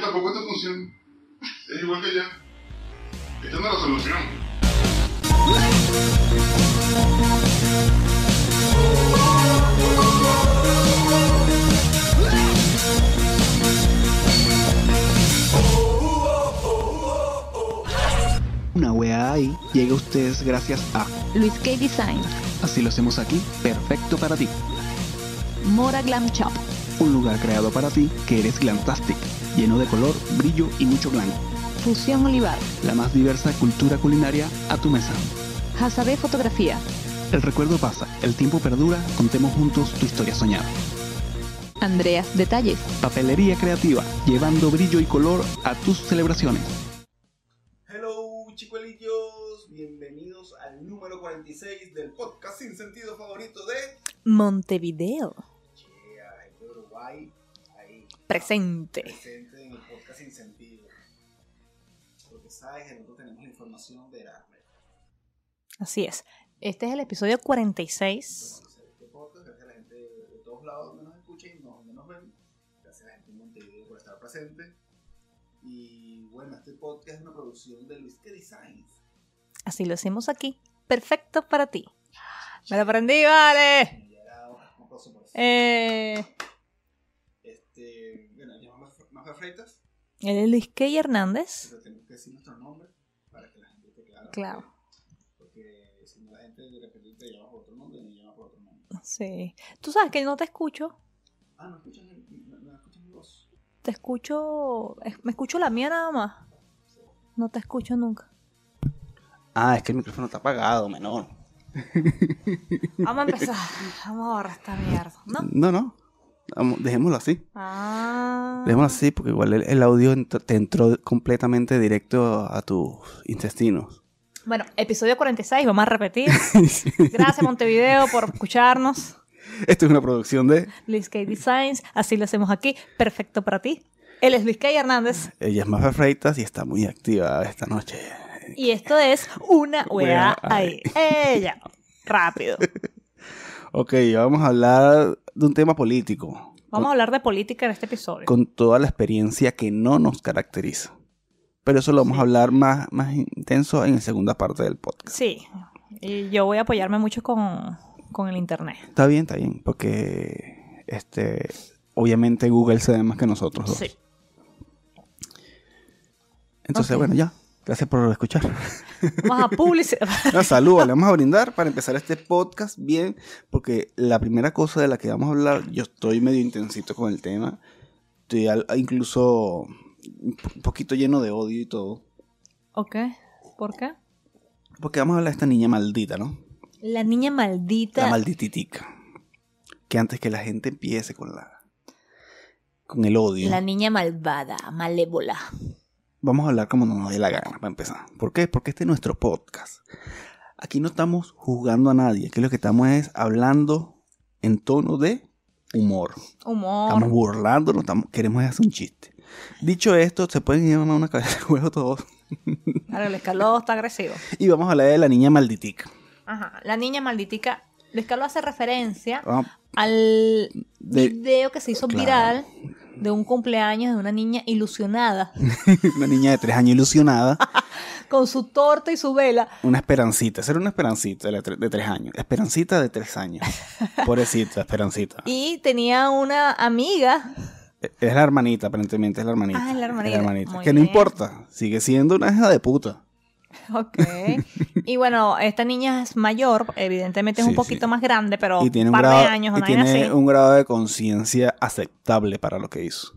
tampoco esta función. Es igual que allá. Esta no es la solución. Una wea ahí llega a ustedes gracias a Luis K Design, Así lo hacemos aquí, perfecto para ti. Mora Glam Shop, Un lugar creado para ti que eres Glantastic, lleno de color, brillo y mucho glam. Fusión Olivar, La más diversa cultura culinaria a tu mesa. Hazabé Fotografía, El recuerdo pasa, el tiempo perdura, contemos juntos tu historia soñada. Andreas Detalles, Papelería creativa, llevando brillo y color a tus celebraciones. Hello, chicuelillos, bienvenidos al número 46 del podcast sin sentido favorito de Montevideo, Yeah, Uruguay, ahí presente. presente Así es. Este es el episodio 46. este podcast, gracias a la gente de todos lados donde nos escuchen donde nos ven, gracias a la gente de Montevideo por estar presente. Y bueno, este podcast es una producción de Luis Que Designs. Así lo hacemos aquí. Perfecto para ti. Me lo aprendí, vale. Eh, Este, bueno, llamamos más Freitas. él es Luis K Hernández. Pero tenemos que decir nuestro nombre para que la gente esté clara. Claro. Porque, porque si no la gente de repente te llama por otro nombre y me llama por otro nombre. Sí. Tú sabes que no te escucho. Ah, no escuchan mi, no, no mi voz. Te escucho. es- Me escucho la mía nada más. No te escucho nunca. Ah, es que el micrófono está apagado, menor. Vamos a empezar. Vamos a borrar esta mierda. ¿No? No, no. Vamos, dejémoslo así. Ah. Dejémoslo así porque igual el, el audio ent- te entró completamente directo a tus intestinos. Bueno, episodio 46, vamos a repetir. Gracias, Montevideo, por escucharnos. Esto es una producción de... Luis K Designs, así lo hacemos aquí. Perfecto para ti. Él es Luis K Hernández. Ella es más Freitas y está muy activa esta noche. Y esto es una Wea wea ahí. Ella. Rápido. Ok, vamos a hablar de un tema político. Vamos a hablar de política en este episodio. con toda la experiencia que no nos caracteriza. Pero eso lo vamos a hablar más, más intenso en la segunda parte del podcast. Sí. Y yo voy a apoyarme mucho con, con el internet. Está bien, está bien, porque este, obviamente Google sabe más que nosotros dos. Sí. Entonces, bueno, ya. Gracias por escuchar. Vamos a publicidad. No, salud, le vamos a brindar para empezar este podcast bien, porque la primera cosa de la que vamos a hablar, yo estoy medio intensito con el tema, estoy al- incluso un po- un poquito lleno de odio y todo, ok. ¿Por qué? porque vamos a hablar de esta niña maldita, ¿no? La niña maldita. La maldititica. Que antes que la gente empiece con la con el odio, La niña malvada, malévola. vamos a hablar como nos dé la gana para empezar. ¿Por qué? Porque este es nuestro podcast. Aquí no estamos juzgando a nadie, aquí lo que estamos es hablando en tono de humor. Humor. Estamos burlándonos, estamos, queremos hacer un chiste. Dicho esto, se pueden ir a una cabeza de huevo todos. Claro, el escaló está agresivo. Y vamos a hablar de la niña malditica. Ajá. La niña malditica. El escaló hace referencia Vamos- al De- video que se hizo Claro. viral de un cumpleaños de una niña ilusionada una niña de tres años ilusionada. con su torta y su vela. Una esperancita, esa era una esperancita de, la tre- de tres años. Esperancita de tres años. Pobrecita, esperancita. Y tenía una amiga. Es la hermanita, aparentemente, es la hermanita. Ah, es la hermanita. Muy Que no importa, sigue siendo una hija de puta. Ok. y bueno, esta niña es mayor, evidentemente es Sí, un poquito sí. más grande, pero y tiene un par grado, de años, y tiene así. un grado de conciencia aceptable para lo que hizo.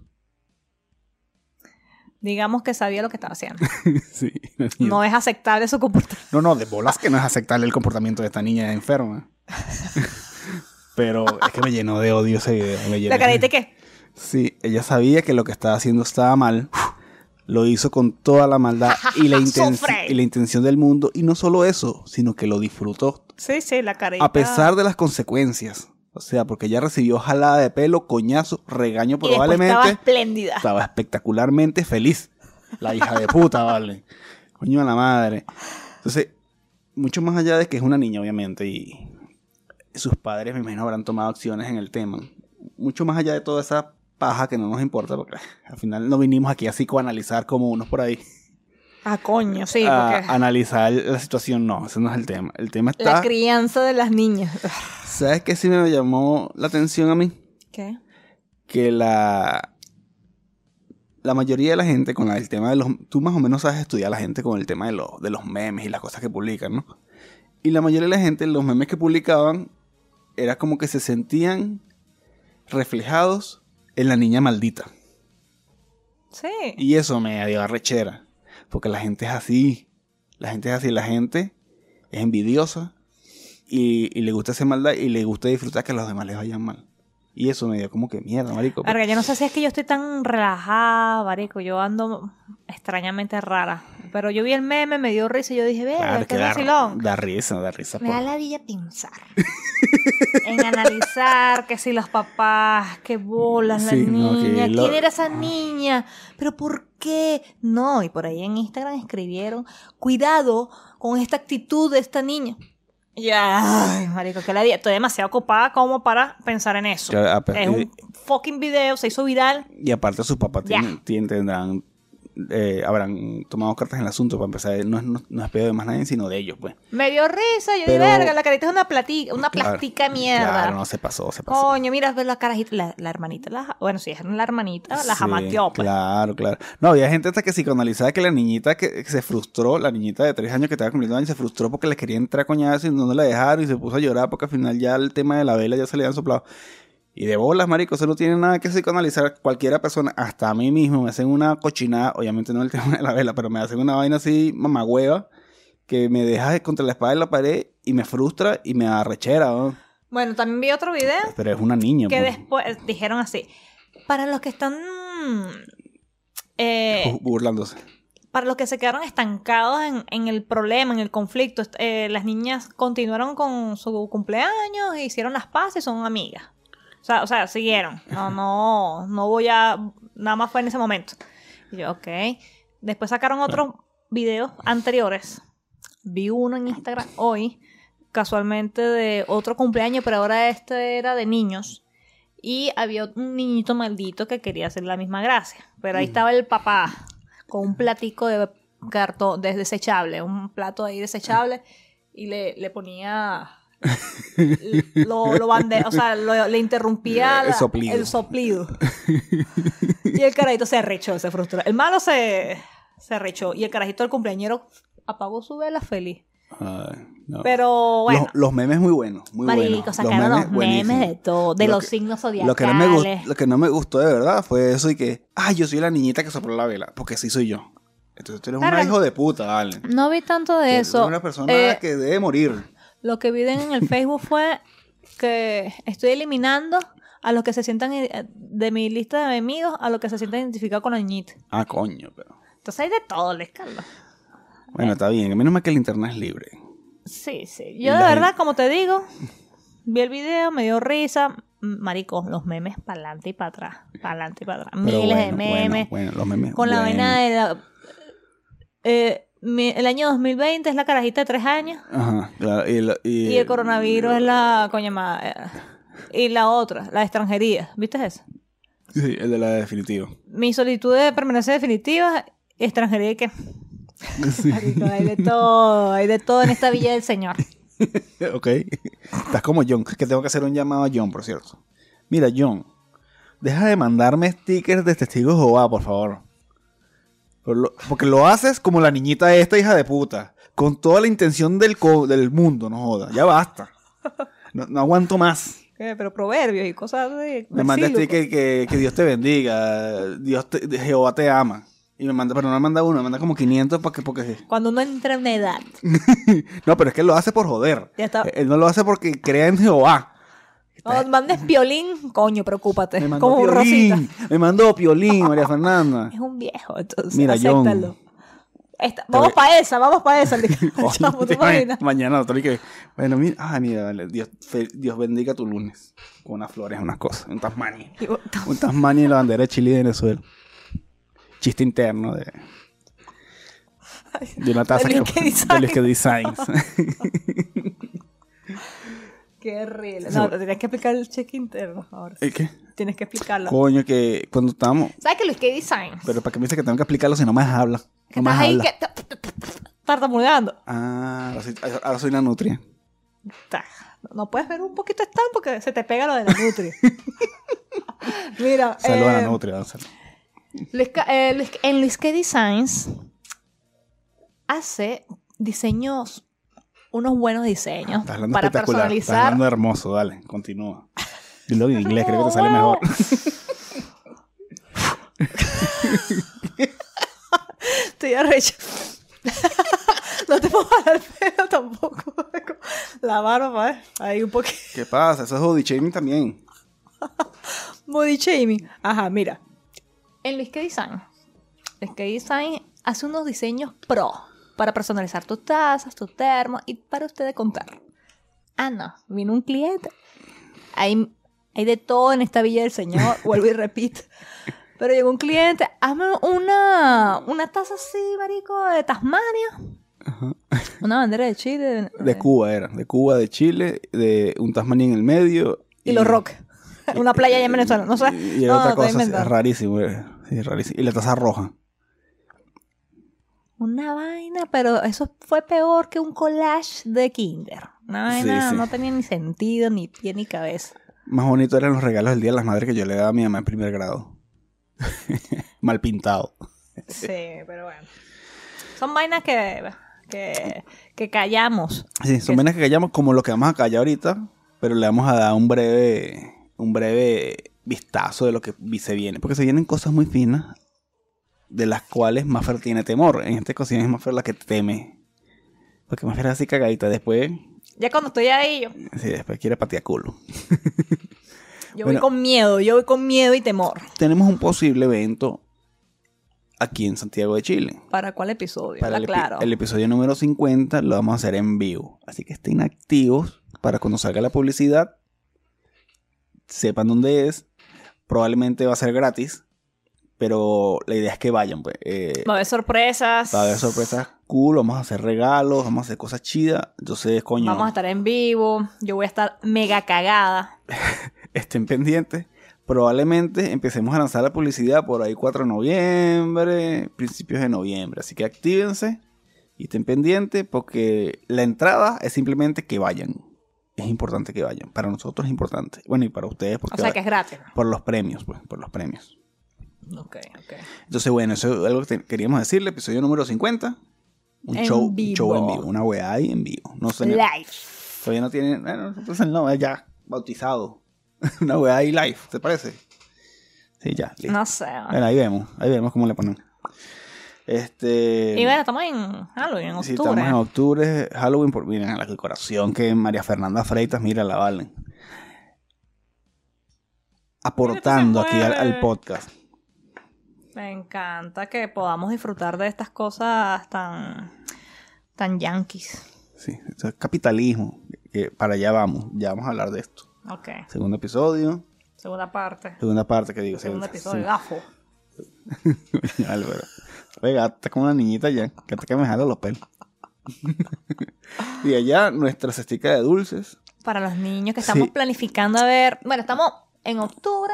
Digamos que sabía lo que estaba haciendo. sí, la No es aceptable su comportamiento. no, no, de bolas que no es aceptable el comportamiento de esta niña enferma. Pero es que me llenó de odio ese video. me llenó- La carita que Sí, ella sabía que lo que estaba haciendo estaba mal. Lo hizo con toda la maldad y la, y intención del mundo. Y no solo eso, sino que lo disfrutó. Sí, sí, la carita. A pesar de las consecuencias. O sea, porque ella recibió jalada de pelo, coñazo, regaño Y probablemente. estaba espléndida. Estaba espectacularmente feliz. La hija de puta, vale. Coño a la madre. Entonces, mucho más allá de que es una niña, obviamente, y sus padres, me imagino, habrán tomado acciones en el tema. Mucho más allá de toda esa paja que no nos importa porque al final no vinimos aquí a psicoanalizar como unos por ahí. Ah, coño, sí, a porque analizar la situación, no, ese no es el tema. El tema la está... crianza de las niñas. ¿Sabes qué sí me llamó la atención a mí? ¿Qué? que la la mayoría de la gente con la- el tema de los tú más o menos sabes estudiar a la gente con el tema de los de los memes y las cosas que publican, ¿no? Y la mayoría de la gente los memes que publicaban era como que se sentían reflejados en la niña maldita. Sí. Y eso me dio arrechera, porque la gente es así, la gente es así, la gente es envidiosa y, y le gusta hacer maldad y le gusta disfrutar que a los demás les vayan mal. Y eso me dio como que mierda, marico. Verga, yo no sé si es que yo estoy tan relajada, marico. Yo ando extrañamente rara. Pero yo vi el meme, me dio risa y yo dije, ve, Claro, qué que da, vacilón. da risa, da risa. Me por- da la villa pensar. en analizar que si los papás, que bolas, Sí, la no, niña, lo- quién era esa niña, pero por qué. No, y por ahí en Instagram escribieron, cuidado con esta actitud de esta niña. Ya, marico, que la día. Estoy demasiado ocupada como para pensar en eso. Que, a- Es un fucking video, se hizo viral. Y aparte sus papás tienen, tienen- tendrán, eh, habrán tomado cartas en el asunto para empezar. No es, no, no es pedo de más nadie, sino de ellos, pues. Me dio risa, yo Pero- dije, verga, la carita es una platica, una Claro, plastica mierda. Claro, no se pasó, se pasó. Coño, mira, ves la carajita, la, la hermanita, la, bueno, si es la hermanita, la Sí, jamaqueó, pues. Claro, claro. No, había gente hasta que psicoanalizaba que la niñita que, que se frustró, la niñita de tres años que estaba cumpliendo años, se frustró porque le quería entrar coñazo y no la dejaron y se puso a llorar porque al final ya el tema de la vela ya se le habían soplado. Y de bolas, marico, eso no tiene nada que psicoanalizar. Cualquiera persona, hasta a mí mismo, me hacen una cochinada, obviamente no el tema de la vela, pero me hacen una vaina así, mamagüeva, que me deja contra la espada de la pared y me frustra y me da rechera, ¿no? Bueno, también vi otro video Pero es una niña, que pues, después dijeron así, para los que están, eh, bu- burlándose. para los que se quedaron estancados en, en el problema, en el conflicto, eh, las niñas continuaron con su cumpleaños, hicieron las paces y son amigas. O sea, o sea, siguieron. No, no, no voy a, nada más fue en ese momento. Y yo, ok. Después sacaron otros videos anteriores. Vi uno en Instagram hoy, casualmente de otro cumpleaños, pero ahora este era de niños. Y había un niñito maldito que quería hacer la misma gracia. Pero ahí estaba el papá con un platico de cartón de- desechable, un plato ahí desechable, y le, le ponía. Lo, lo bande- o sea, lo- le interrumpía El la- soplido. el soplido. Y el carajito se arrechó, se frustró. El malo se, se arrechó. Y el carajito del cumpleañero apagó su vela feliz. No. Pero bueno. Los, los memes muy buenos, muy Marico, sacaron los memes, de todo, de Lo los que- signos zodiacales. Lo que, no me gustó, lo que no me gustó de verdad fue eso y que, ah, yo soy la niñita que sopló la vela, porque sí soy yo. Entonces tú eres un hijo de puta, vale. No vi tanto de eso. una persona Eh, que debe morir. Lo que vi en el Facebook fue que estoy eliminando a los que se sientan eh, de mi lista de enemigos, a los que se sientan identificados con la niñita. Ah, coño, pero. Entonces hay de todo, les Carlos. Bueno, está bien, a menos mal que el internet es libre. Sí, sí. Yo de la verdad, gente- como te digo, vi el video, me dio risa. Marico, los memes para adelante y para atrás. Para adelante y para atrás. Miles de memes. Bueno, bueno, los memes. con la vaina de la... eh, mi- el año 2020 es la carajita de tres años. Ajá, claro. Y, la- y- Y el coronavirus es la coña eh, Y la otra, la extranjería. ¿Viste eso? Sí, el de la definitiva. Mi solicitud de permanencia definitiva, extranjería qué. Marico, hay de todo, hay de todo en esta villa del señor. ok. Estás como John. Que tengo que hacer un llamado a John, por cierto. Mira, John. Deja de mandarme stickers de testigos Jehová, por favor. Por lo- porque lo haces como la niñita esta, hija de puta. Con toda la intención del, co- del mundo, no joda. Ya basta. No, no aguanto más. Eh, Pero proverbios y cosas de. Me manda versículos. sticker que, que Dios te bendiga. Dios te- Jehová te ama. Y me manda, pero no me manda uno, me manda como 500 porque, porque... Cuando uno entra en una edad. No, pero es que él lo hace por joder. Ya está. Él no lo hace porque crea en Jehová. Cuando mandes piolín, coño, preocúpate. Me mandó Como Rosita. Piolín. Me mandó Piolín, María Fernanda. Es un viejo, entonces. Mira, John. acéptalo. Esta- vamos para esa, vamos para esa. Mañana, y que. Bueno, mira, ah, mira, dale, Dios, fe- Dios bendiga tu lunes. Con unas flores, unas cosas. Un Tasmania. Un Tasmania y la bandera de Chile y de Venezuela. Chiste interno de. De una taza De que. De Designs. Qué horrible. No, te tenías que explicar el cheque interno ahora. ¿El qué? Tienes que explicarlo. Coño, que cuando estábamos. ¿Sabes que Luis K Design? Pero ¿para qué me dice que tengo que explicarlo si no me habla? que No me estás ahí habla. que tartamudeando. Ah, ahora soy, ahora soy una nutria. Ta, No puedes ver un poquito de stand porque se te pega lo de la nutri. Mira, Saludos a eh, la nutria. sal- Luis eh, Luis- en Luis K Designs hace diseños, unos buenos diseños Estás hablando para espectacular. Estás personalizar. hablando hermoso, dale, continúa. Dilo en inglés, creo que te sale No, mejor. Estoy arrecha. no te puedo jalar el pelo tampoco. La barba, ¿eh? Ahí un poquito. ¿Qué pasa? Eso es body shaming también. Body shaming. Ajá, mira. En Luis K Design. Luis K Design hace unos diseños pro para personalizar tus tazas, tus termos y para ustedes contar. Ah, no. Vino un cliente. Hay, hay de todo en esta villa del señor. Vuelvo y repito. Pero llegó un cliente. Hazme una, una taza así, marico, de Tasmania. Una bandera de Chile. de- De Cuba era. De Cuba, de Chile, de un Tasmania en el medio. Y los Roques. Una playa allá en Venezuela. No sé. Y, y no, otra no, cosa, sí, inventando. rarísimo. eh. Sí, rarísimo. Y la taza roja. Una vaina, pero eso fue peor que un collage de Kinder. Una vaina sí. no tenía ni sentido, ni pie, ni cabeza. Más bonito eran los regalos del Día de las Madres que yo le daba a mi mamá en primer grado. Mal pintado. Sí, pero bueno. Son vainas que, que, que callamos. Sí, son venas que callamos como lo que vamos a callar ahorita, pero le vamos a dar un breve, un breve vistazo de lo que se viene. Porque se vienen cosas muy finas, de las cuales Maffer tiene temor. En esta ocasión es Maffer la que teme. Porque Maffer es así cagadita. Después, Ya cuando estoy ahí, yo, sí, después quiere patear culo. yo Bueno. voy con miedo, yo voy con miedo y temor. Tenemos un posible evento aquí en Santiago de Chile. ¿Para cuál episodio? Para el, epi- claro. el episodio número 50 lo vamos a hacer en vivo. Así que estén activos para cuando salga la publicidad. Sepan dónde es. Probablemente va a ser gratis. Pero la idea es que vayan. Pues. Eh, Va a haber sorpresas. va a haber sorpresas cool. Vamos a hacer regalos. Vamos a hacer cosas chidas. Entonces, coño, Vamos a estar en vivo. Yo voy a estar mega cagada. estén pendientes. Probablemente empecemos a lanzar la publicidad por ahí 4 de noviembre, principios de noviembre. Así que actívense y estén pendientes porque la entrada es simplemente que vayan. Es importante que vayan. Para nosotros es importante. Bueno, y para ustedes porque O sea que es gratis. por los premios, pues, por los premios. Ok, ok. Entonces, bueno, eso es algo que queríamos decirle. Episodio número 50. Un En show, vivo. show en vivo. Una weá ahí en vivo. No sé. Live. Todavía no tiene. Bueno, entonces no, es ya bautizado. Una weá ahí live, ¿te parece? Sí, ya. listo. No sé. Bueno, ahí vemos, ahí vemos cómo le ponemos. Este. Y bueno, estamos en Halloween, en sí, octubre. estamos en octubre, Halloween, por, miren la decoración que María Fernanda Freitas, mira, la valen. Aportando aquí al, podcast. Me encanta que podamos disfrutar de estas cosas tan, tan yankees. Sí, esto es capitalismo. Para allá vamos, ya vamos a hablar de esto. Ok. Segundo episodio, Segunda parte. segunda parte que digo. Segundo episodio. sí. Gafo. Álvaro. Oiga, estás como una niñita ya, que te que me jala los pelos. y allá nuestra cestica de dulces. Para los niños que estamos Sí. planificando a ver. Bueno, estamos en octubre.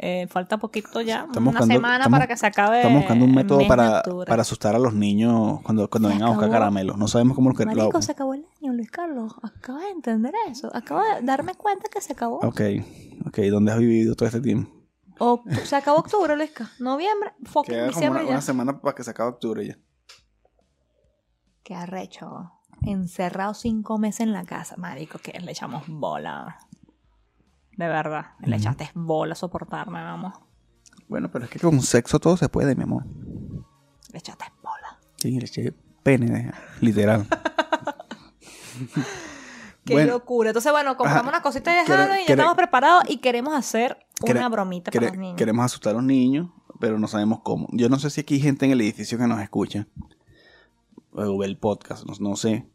Eh, falta poquito ya. Estamos una buscando- semana estamos- para que se acabe. Estamos buscando un método para, para asustar a los niños cuando, cuando Se vengan a buscar caramelos. No sabemos cómo lo que lo- Marico, se acabó el año, Luis Carlos. Acabo de entender eso. Acabo de darme cuenta que se acabó. Ok, ok, ¿dónde has vivido todo este tiempo? Oct- se acabó octubre, Luisca. Noviembre, fucking Queda como diciembre una, ya. una semana para que se acabe octubre ya. Qué arrecho. Encerrado cinco meses en la casa. Marico, que le echamos bola. De verdad. Le echaste bola a soportarme, vamos. Bueno, pero es que con sexo todo se puede, mi amor. Le echaste bola. Sí, le eché pene, literal. Qué Bueno. locura. Entonces, bueno, compramos Ajá. unas cositas de Halloween, ya estamos preparados y queremos hacer una bromita para los niños. queremos asustar a los niños, pero no sabemos cómo. Yo no sé si aquí hay gente en el edificio que nos escucha. O ve el podcast, no, no sé.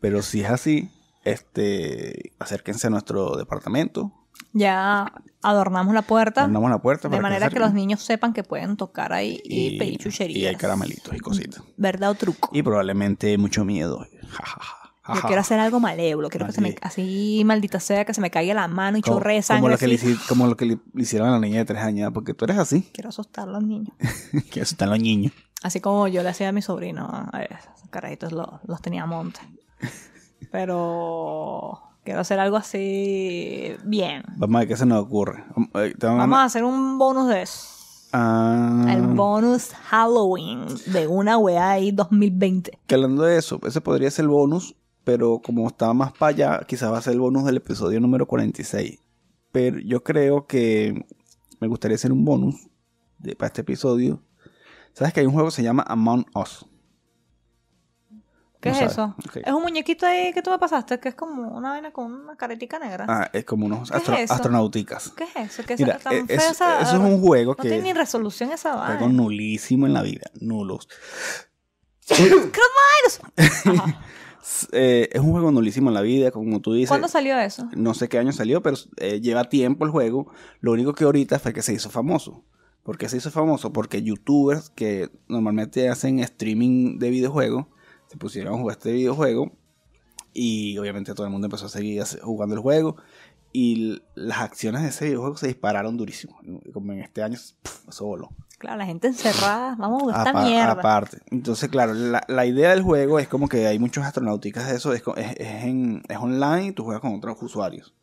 Pero si es así, este, acérquense a nuestro departamento. Ya adornamos la puerta Abrimos la puerta de manera que los niños sepan que pueden tocar ahí y, pedir chucherías. y hay caramelitos y cositas. ¿Verdad o truco? Y probablemente mucho miedo. Ja, ja, ja. Yo quiero hacer algo malévolo, quiero que se me, Así. maldita sea, que se me caiga la mano y Como, chorree como sangre. lo que le, así. hici- como lo que le hicieron a la niña de tres años, porque tú eres así, Quiero asustar a los niños. que asustan los niños. Así como yo le hacía a mi sobrino, a esos carajitos los, los tenía a monte. Pero quiero hacer algo así bien. Vamos a ver qué se nos ocurre. Eh, te Vamos a hacer un bonus de eso. Ah, El bonus Halloween de una weá ahí 2020. que hablando de eso, ese podría ser el bonus, pero como estaba más para allá, quizás va a ser el bonus del episodio número 46. Pero yo creo que me gustaría hacer un bonus de, para este episodio. ¿Sabes que hay un juego que se llama Among Us? ¿Qué No es eso? Es un muñequito ahí que tú me pasaste, que es como una vaina con una caretica negra. Ah, es como unos astronauticas. ¿Qué es eso? ¿Qué es Mira, feo esa- eso es un juego No que tiene ni resolución esa juego vaina. nulísimo en la vida, nulos. Eh, es un juego nulísimo en la vida, como tú dices. ¿Cuándo salió eso? No sé qué año salió, pero eh, lleva tiempo el juego. Lo único que ahorita fue que se hizo famoso. ¿Por qué se hizo famoso? Porque youtubers que normalmente hacen streaming de videojuegos se pusieron a jugar este videojuego y obviamente todo el mundo empezó a seguir jugando el juego y las acciones de ese videojuego se dispararon durísimo. Como en este año, pf, eso voló. Claro, la gente encerrada. Vamos a esta mierda. Aparte. Entonces, claro, la, la idea del juego es como que hay muchos astronauticas de eso, es, es, es en- es online y tú juegas con otros usuarios.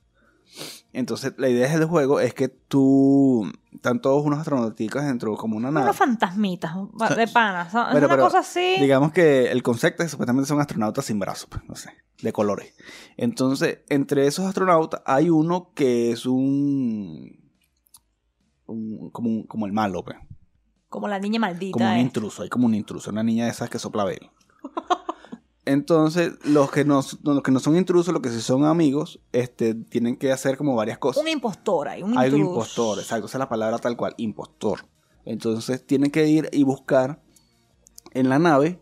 Entonces, la idea del juego es que tú, están todos unos astronauticas dentro como una nave. Unos fantasmitas de panas. Es Pero- una pero, cosa así. Digamos que el concepto es que supuestamente son astronautas sin brazos, pues, no sé, de colores. Entonces, entre esos astronautas hay uno que es un, un- como, un- como el malo, pues. Como la niña maldita. como un eh. intruso, hay como un intruso, una niña de esas que sopla velo. Entonces, los que no, los que no son intrusos, los que sí son amigos, este, tienen que hacer como varias cosas. Un impostor ahí, un Hay un intruso. impostor, exacto, esa es la palabra tal cual, impostor. Entonces, tienen que ir y buscar en la nave,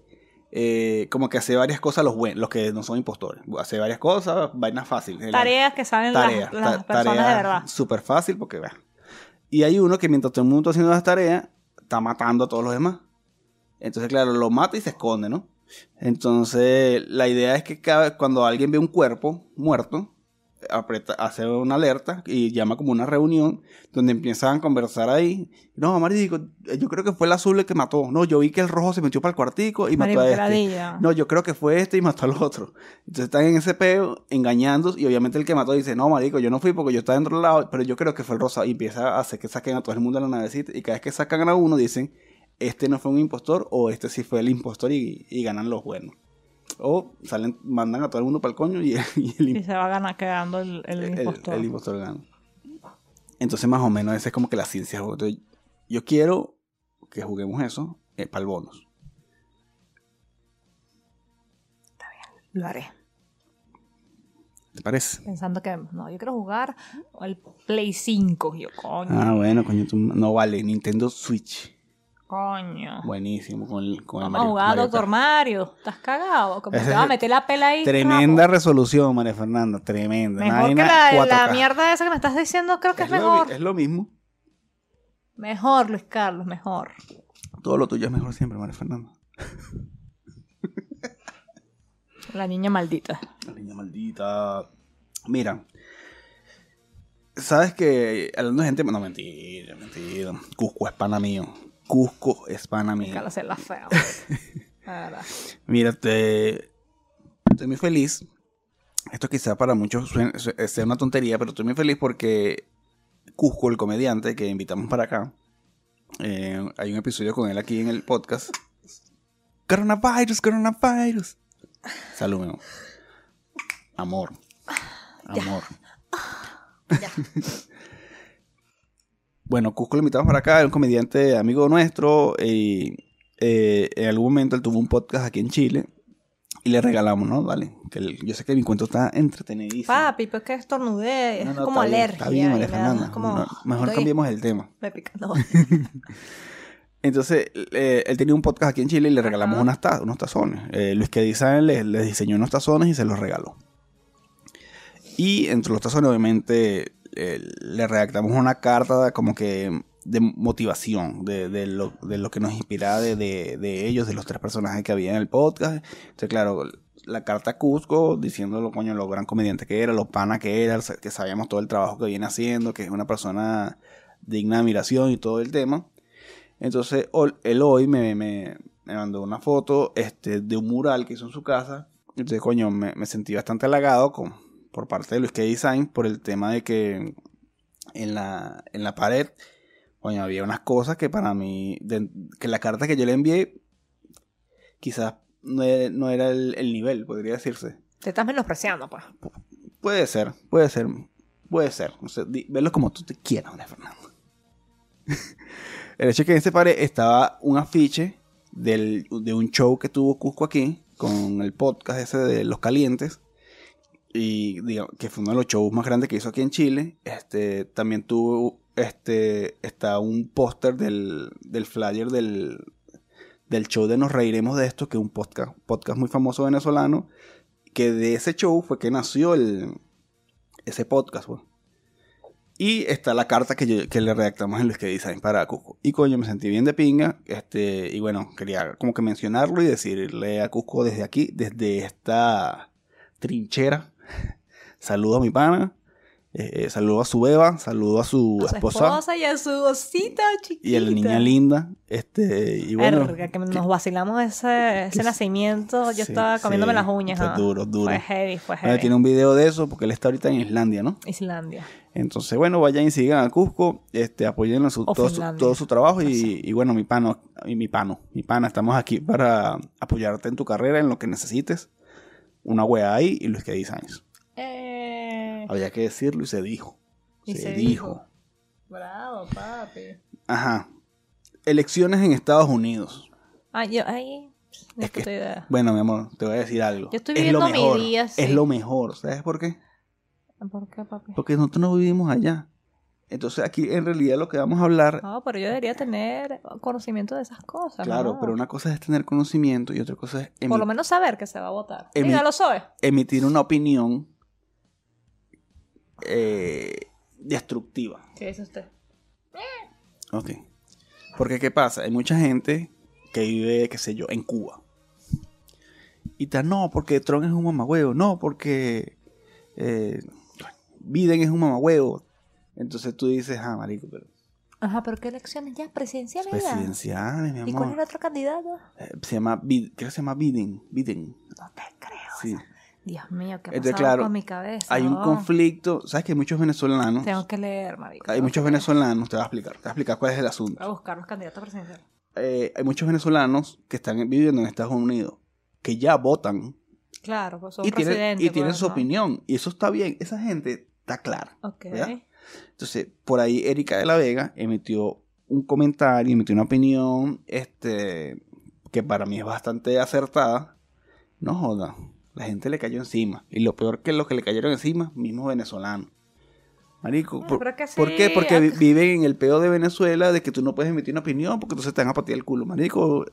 eh, como que hacer varias cosas los buenos, los que no son impostores. Hacer varias cosas, vainas fáciles. Tareas que saben las- Tareas, las, ta- personas tareas de verdad. Súper fácil porque vea. Y hay uno que mientras todo el mundo está haciendo las tareas, está matando a todos los demás. Entonces, claro, lo mata y se esconde, ¿no? Entonces, la idea es que cada, cuando alguien ve un cuerpo muerto, hace una alerta y llama como una reunión donde empiezan a conversar ahí. No, marico, yo creo que fue el azul el que mató. No, yo vi que el rojo se metió para el cuartico y mató a este. No, yo creo que fue este y mató al otro. Entonces están en ese peo, engañando, y obviamente el que mató dice, no, marico, yo no fui porque yo estaba dentro del lado, pero yo creo que fue el rosa. Y empieza a hacer que saquen a todo el mundo de la navecita, y cada vez que sacan a uno dicen, este no fue un impostor, o este sí fue el impostor y, y ganan los buenos. O salen, mandan a todo el mundo para el coño y, y el, Y se va ganar quedando el, el el- impostor. el impostor gana. Entonces, más o menos, esa es como que la ciencia. Entonces, yo quiero que juguemos eso eh, para el bonus. Lo haré. ¿Te parece? Pensando que, no, yo quiero jugar el Play 5. Y Yo, coño, Ah, bueno, coño, tú- no vale, Nintendo Switch. Coño. Buenísimo, con el, con el Vamos jugar a Mario Doctor. Mario. ¿Estás cagado? Como te va a meter la pela ahí. Tremenda resolución, María Fernanda, tremenda. Mejor que la, la 4K. mierda esa que me estás diciendo, creo que es, lo, mejor. mi- es lo mismo. Mejor, Luis Carlos, mejor. Todo lo tuyo es mejor siempre, María Fernanda. La niña maldita. La niña maldita. Mira. ¿Sabes que Hablando de gente. No, mentira, mentira. Cusco es pana mío. Cusco es pana es la fea. Mira, te- estoy muy feliz. Esto quizá para muchos suene- su- sea una tontería, pero estoy muy feliz porque Cusco, el comediante que invitamos para acá, eh, hay un episodio con él aquí en el podcast. Coronavirus, coronavirus. Salud, mi amor. Amor. Amor. Bueno, Cusco lo invitamos para acá, es un comediante amigo nuestro y eh, en algún momento él tuvo un podcast aquí en Chile y le regalamos, ¿no? Vale, que el- yo sé que mi cuento está entretenidísimo. Papi, pues que estornudé. No, Es no, como está alergia. Está bien, María Fernanda. como- No, mejor estoy- cambiemos el tema. Me pica. No. Entonces, eh, él tenía un podcast aquí en Chile y le regalamos unas unos tazones. Eh, Luis que Design les, les diseñó unos tazones y se los regaló. Y entre los tazones, obviamente, eh, le redactamos una carta como que de motivación, de, lo, de lo que nos inspiraba de, de, ellos, de los tres personajes que había en el podcast. Entonces, claro, la carta a Cusco diciéndolo, coño, lo gran comediante que era, lo pana que era, que sabíamos todo el trabajo que viene haciendo, que es una persona digna de admiración y todo el tema. Entonces, él hoy me, me, me mandó una foto este, de un mural que hizo en su casa. Entonces, coño, me, me sentí bastante halagado con, por parte de Luis K. Design por el tema de que en la, en la pared, coño, había unas cosas que para mí, de- que la carta que yo le envié, quizás no era, no era el, el nivel, podría decirse. Te estás menospreciando, pues. Puede ser, puede ser, puede ser. O sea, verlo como tú te quieras, Juan Fernando. el hecho es que en ese pared estaba un afiche del, de un show que tuvo Cusco aquí, con el podcast ese de Los Calientes. Y que fue uno de los shows más grandes que hizo aquí en Chile. Este, también tuvo, este, está un póster del, del flyer del, del show de Nos Reiremos de Esto, que es un podcast, podcast muy famoso venezolano, que de ese show fue que nació el, ese podcast, pues. Y está la carta que, que le redactamos en Luis que Design para Cusco. Y coño, me sentí bien de pinga. Este, y bueno, quería como que mencionarlo y decirle a Cusco desde aquí, desde esta trinchera. Saludo a mi pana. eh, saludo a su beba. Saludo a su, A su esposa. esposa y a su osita chiquita. Y a la niña linda. Este, y bueno. Que nos vacilamos ese, nacimiento. Yo sí, estaba comiéndome sí, las uñas. fue ¿ah? duro, duro. Fue heavy, fue Bueno, heavy. tiene un video de eso porque él está ahorita en Islandia, ¿no? Islandia. Entonces, bueno, vayan y sigan a Cusco, este, apoyen su, todo, su, todo su trabajo y, y bueno, mi pano, y mi pano, mi pana, estamos aquí para apoyarte en tu carrera, en lo que necesites. Una wea ahí y Luis que Designs. Eh, Había que decirlo y se dijo. Y se, se dijo. dijo. bravo, papi. Ajá. Elecciones en Estados Unidos. Ah, yo ahí. Es que- idea. Bueno, mi amor, te voy a decir algo. Yo estoy Es lo viviendo mi día, sí. Es lo mejor. ¿Sabes por qué? ¿Por qué, papi? Porque nosotros no vivimos allá. Entonces aquí en realidad lo que vamos a hablar No, pero yo debería tener conocimiento de esas cosas. Claro, ¿no? pero una cosa es tener conocimiento y otra cosa es emi- Por lo menos saber que se va a votar. Emi- Mira, lo soy. emitir una opinión eh, destructiva. ¿Qué dice usted? Ok. Porque, ¿qué pasa? Hay mucha gente que vive, qué sé yo, en Cuba. Y tal, no, porque Trump es un mamagüevo. No, porque eh, Biden es un mamagüevo. Entonces tú dices, ah, marico, pero Ajá, pero ¿qué elecciones ya? ¿Presidenciales presidenciales, mi ¿Y cuál amor. era otro candidato? Eh, se llama, creo que se llama Biden. Biden. No te creo. Sí. Dios mío, ¿qué pasa claro, con mi cabeza? Hay un no? conflicto. ¿Sabes que hay muchos venezolanos? Tengo que leer, marico. Hay muchos venezolanos, te voy a explicar, te voy a explicar cuál es el asunto. Voy a buscar los candidatos presidenciales. Eh, hay muchos venezolanos que están viviendo en Estados Unidos, que ya votan Claro, pues son y tienen, y tienen pues, su ¿no? opinión. Y eso está bien, esa gente está clara. Ok. ¿verdad? Entonces, por ahí Erika de la Vega emitió un comentario, emitió una opinión este, que para mí es bastante acertada. No joda, la gente le cayó encima. Y lo peor que los que le cayeron encima, mismos venezolanos. Marico, No, por, pero que ¿por qué? Porque viven en el peo de Venezuela de que tú no puedes emitir una opinión porque entonces te van a patear el culo. Marico,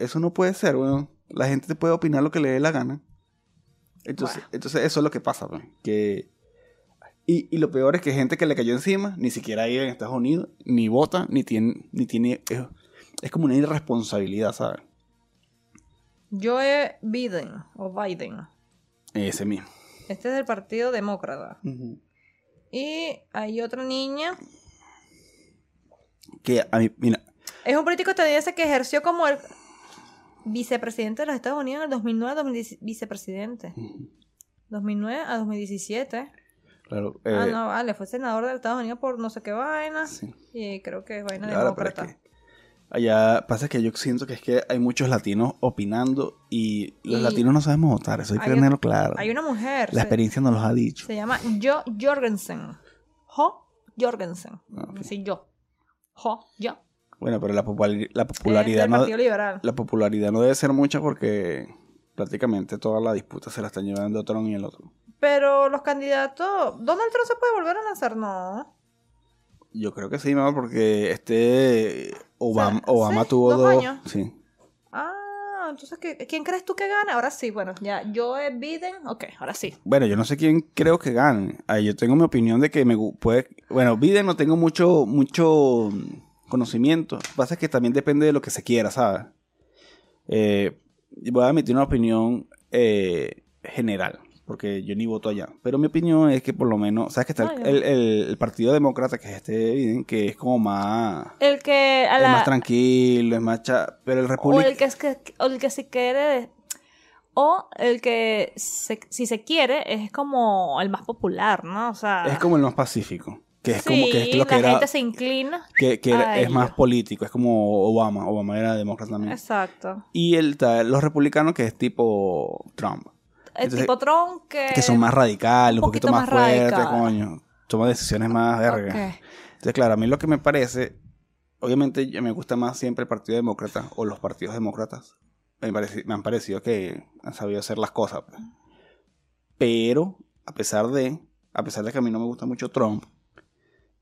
eso no puede ser, weón. La gente te puede opinar lo que le dé la gana. Entonces, Bueno. entonces eso es lo que pasa, weón. Que... Y, y lo peor es que gente que le cayó encima ni siquiera vive en Estados Unidos, ni vota, ni tiene... Ni tiene es, es como una irresponsabilidad, ¿sabes? Joe Biden, o Biden. Ese mismo. Este es del Partido Demócrata. Y hay otra niña. Que a mí, mira, Es un político estadounidense que ejerció como el vicepresidente de los Estados Unidos en el 2009 a 2010 vicepresidente. 2009 a 2017. Claro. ah, eh, no, vale, fue senador de Estados Unidos por no sé qué vaina. sí. Y creo que es vaina Claro, pero es demócrata. que allá pasa que yo siento que es que hay muchos latinos opinando y los Y latinos no sabemos votar, eso hay que tenerlo claro. Hay una mujer. La se- experiencia nos los ha dicho. Se llama Jo Jorgensen. Jo Jorgensen. Ah, ok. Así yo. Jo, yo. Bueno, pero la, popularidad no, Liberal. la popularidad no debe ser mucha porque prácticamente toda la disputa se la están llevando Trump y el otro. Pero los candidatos. ¿Donald Trump se puede volver a lanzar? No. Yo creo que sí, mamá, porque este Obama, O sea, Obama sí, tuvo dos dos. años. Sí. Ah, entonces, ¿qué- ¿quién crees tú que gana? Ahora sí, bueno, ya. Joe Biden. Ok, ahora sí. Bueno, yo no sé quién creo que gane. Ahí yo tengo mi opinión de que me puede. Bueno, Biden no tengo mucho, mucho, conocimiento. Lo que pasa es que también depende de lo que se quiera, ¿sabes? Eh, voy a emitir una opinión eh, general, porque yo ni voto allá. Pero mi opinión es que por lo menos, ¿sabes que está Ah, el, ya. el- el- Partido Demócrata, que es este Biden, que es como más... El que a Es la, más tranquilo, es más... cha- Pero el o Republicano... el que es que o el que se quiere o el que se- si se quiere es como el más popular, ¿no? O sea, Es como el más pacífico. Que es sí, como que es lo que la era... gente se inclina. Que, que era- es más político, es como Obama. Obama era demócrata también. Exacto. Y el, los republicanos, que es tipo Trump. El Entonces, tipo Tron que Que son más radicales, un, poquito, más, más fuertes, coño. Toman decisiones más vergas. Ok. Entonces, claro, a mí lo que me parece, obviamente me gusta más siempre el Partido Demócrata o los partidos demócratas. Me, parece- me han parecido que han sabido hacer las cosas. pues. Pero, a pesar de, a pesar de que a mí no me gusta mucho Trump,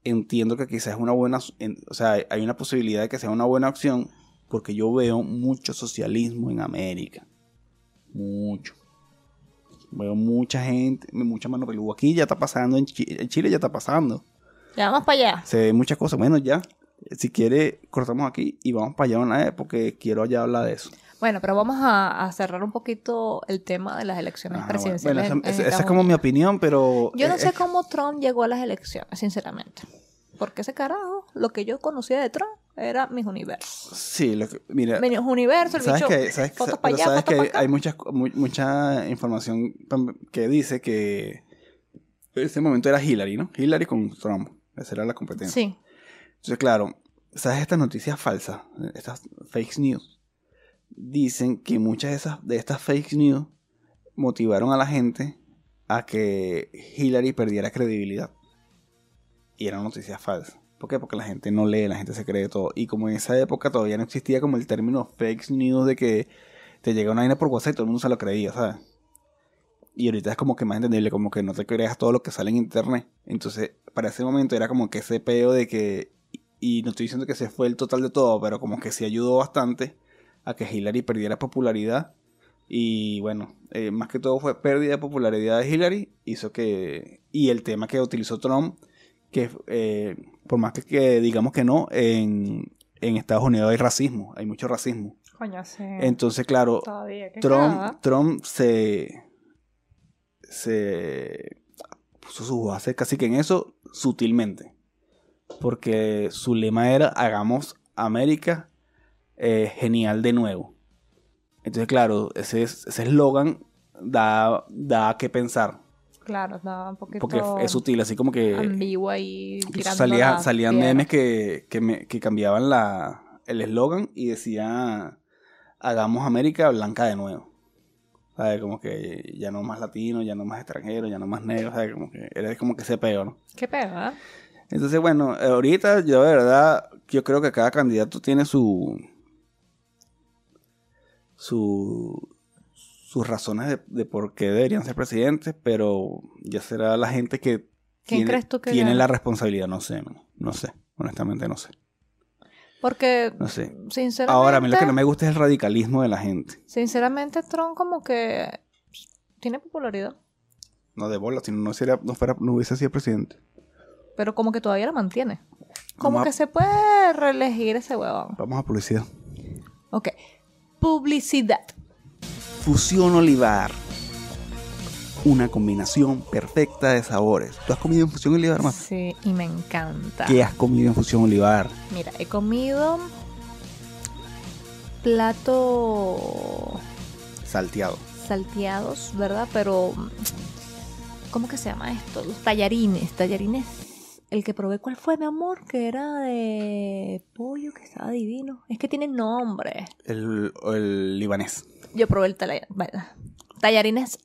entiendo que quizás es una buena, en- o sea, hay una posibilidad de que sea una buena opción porque yo veo mucho socialismo en América. Mucho. Veo mucha gente, mucha mano peluda. Aquí ya está pasando, en, Chi- en Chile ya está pasando. Ya vamos para allá. Se ve muchas cosas. Bueno, ya. Si quiere, cortamos aquí y vamos para allá una vez porque quiero ya hablar de eso. Bueno, pero vamos a, a cerrar un poquito el tema de las elecciones Ajá, bueno. presidenciales. Bueno, esa, en- en esa- esa Estados es como mi opinión, pero... Yo no sé cómo Trump llegó a las elecciones, sinceramente. Porque ese carajo, lo que yo conocía de Trump era mis universos. Sí, lo que, mira, Mis universos, el sabes bicho, que, sabes, fotos para allá, sabes fotos que para acá. hay muchas, mu- mucha información que dice que en ese momento era Hillary, ¿no? Hillary con Trump. Esa era la competencia. Sí, Entonces, claro, ¿sabes estas noticias falsas? Estas fake news. Dicen que muchas de, esas, de estas fake news motivaron a la gente a que Hillary perdiera credibilidad. Y eran noticias falsas. ¿Por qué? Porque la gente no lee, la gente se cree todo. Y como en esa época todavía no existía como el término fake news de que te llega una vaina por WhatsApp y todo el mundo se lo creía, ¿sabes? Y ahorita es como que más entendible, como que no te creas todo lo que sale en internet. Entonces, para ese momento era como que ese peo de que. Y no estoy diciendo que se fue el total de todo, pero como que sí ayudó bastante a que Hillary perdiera popularidad. Y bueno, eh, más que todo fue pérdida de popularidad de Hillary. Hizo que. Y el tema que utilizó Trump, que eh, por más que, que digamos que no, en, en Estados Unidos hay racismo, hay mucho racismo. coño, sí. Entonces, claro, Trump. Trump se, se puso su base casi que en eso sutilmente. Porque su lema era hagamos América eh, genial de nuevo. Entonces, claro, ese es- ese eslogan da, da que pensar. Claro, estaba un poquito Porque es sutil, así como que incluso tirando salía- salían piedra. memes que, que, me- que cambiaban la, el eslogan y decía hagamos América blanca de nuevo. ¿Sabes? Como que ya no más latino, ya no más extranjero, ya no más negro, ¿sabes? Como que era como que ese peor. Qué pega, Entonces, bueno, eh, ahorita yo de verdad, yo creo que cada candidato tiene su. su sus razones de, de por qué deberían ser presidentes, pero ya será la gente que ¿Quién tiene, crees tú que tiene gane? la responsabilidad, no sé, no, no sé, honestamente no sé, Porque, no sé. sinceramente... Ahora, a mí lo que no me gusta es el radicalismo de la gente, Sinceramente, Trump como que tiene popularidad. no de bola, si no, sería, no, fuera, no hubiese sido presidente. Pero como que todavía la mantiene. Como Vamos a- que se puede reelegir ese huevón. Vamos a publicidad. Ok. Publicidad. Fusión Olivar. Una combinación perfecta de sabores. ¿Tú has comido en Fusión Olivar, más? Sí, y me encanta. ¿Qué has comido en Fusión Olivar? Mira, he comido plato Salteado. salteados, ¿verdad? Pero ¿cómo que se llama esto? Los tallarines, tallarines. El que probé, ¿cuál fue, mi amor? Que era de pollo, que estaba divino. Es que tiene nombre. El, el libanés. Yo probé el bueno, tallarines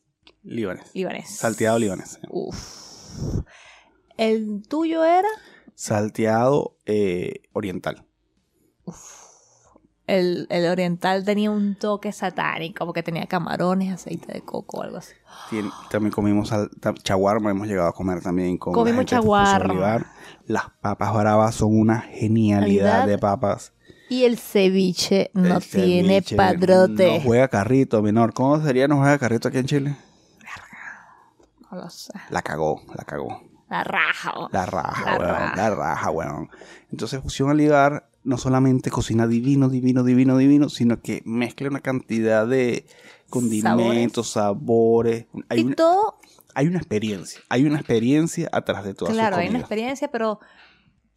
libanés. Salteado libanés. Uf. El tuyo era Salteado eh, oriental. el, el oriental tenía un toque satánico porque tenía camarones, aceite de coco o algo así. Tien- también comimos ta- chaguarma, hemos llegado a comer también con Comimos chaguarma. Las papas bravas son una genialidad de papas. Y el ceviche no El tiene ceviche padrote. No juega carrito, menor. ¿Cómo sería no juega carrito aquí en Chile? No lo sé. La cagó, la cagó. La raja. La raja, La weón. raja. La raja, weón. Entonces, Fusión Olivar no solamente cocina divino, divino, divino, divino, sino que mezcla una cantidad de condimentos, sabores. Hay, y una, todo, hay una experiencia. Hay una experiencia atrás de toda claro, hay una experiencia, pero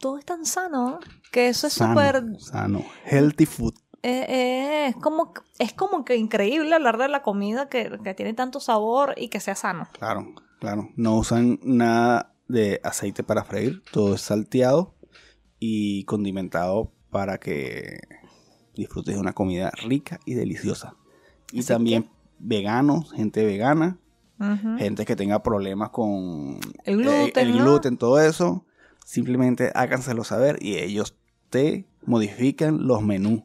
todo es tan sano que eso es súper Sano. Healthy food. Eh, eh, es como es como que increíble hablar de la comida que, que tiene tanto sabor y que sea sano. Claro, claro. No usan nada de aceite para freír. Todo es salteado y condimentado para que disfrutes de una comida rica y deliciosa. Y Así también veganos, gente vegana, gente que tenga problemas con El eh, gluten, gluten, todo eso. Simplemente háganselo saber y ellos te modifican los menús.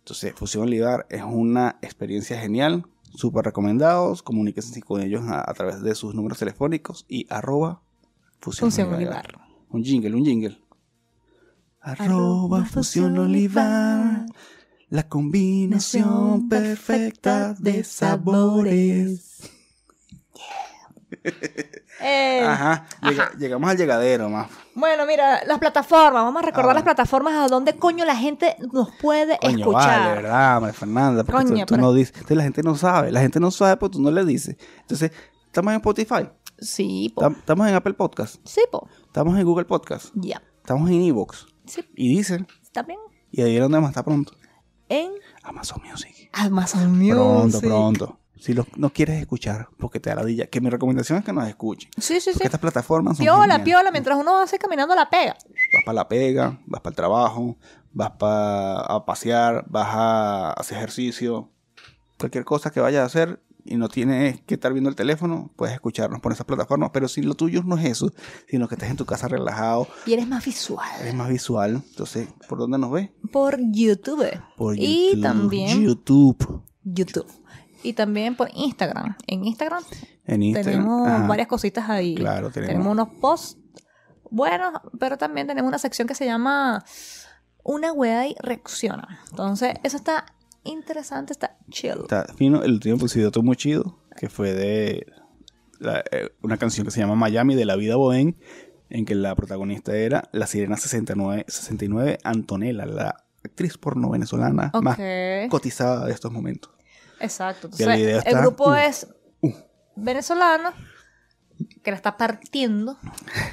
Entonces, Fusión Olivar es una experiencia genial, súper recomendados. Comuníquense con ellos a, a través de sus números telefónicos y arroba Fusión, Fusión Olivar. Un jingle, un jingle. Arroba Arroba Fusión. Olivar. La combinación perfecta de sabores. Eh, Ajá, llega- llegamos al llegadero, más. Bueno, mira, las plataformas. Vamos a recordar Ah. las plataformas a donde coño la gente nos puede Coño, escuchar. vale, ¿verdad, María Fernanda? Porque Coño, tú, no dices. Entonces la gente no sabe. La gente no sabe porque tú no le dices. Entonces, estamos en Spotify. Sí, po. Tam- Estamos en Apple Podcast. Sí, po. Estamos en Google Podcast. Ya. Estamos en Evox. Sí, Y dicen. también Y ahí es donde más está pronto. en Amazon Music. Amazon Music. Pronto, pronto. Si no quieres escuchar, porque te da la dilla. Que mi recomendación es que nos escuchen. Sí, sí, Porque sí. estas plataformas son. Piola, geniales. piola, mientras uno hace caminando la pega. Vas para la pega, vas para el trabajo, vas para a pasear, vas a hacer ejercicio. Cualquier cosa que vayas a hacer y no tienes que estar viendo el teléfono, puedes escucharnos por esas plataformas. Pero si lo tuyo no es eso, sino que estés en tu casa relajado, Y eres más visual. eres más visual. Entonces, ¿por dónde nos ves? Por YouTube. Por Y YouTube. también YouTube. YouTube. Y también por Instagram. En Instagram En Instagram. tenemos ajá. varias cositas ahí. Claro, tenemos. unos posts buenos, pero también tenemos una sección que se llama Una wea y reacciona. Entonces, eso está interesante, está chill. Está fino. El último episodio estuvo muy chido, que fue de la- eh, una canción que se llama Miami de la vida Bohem, en que la protagonista era la sirena 69, 69 Antonella, la actriz porno venezolana más cotizada de estos momentos. Exacto. Entonces, el grupo uh, es uh. venezolano, que la está partiendo,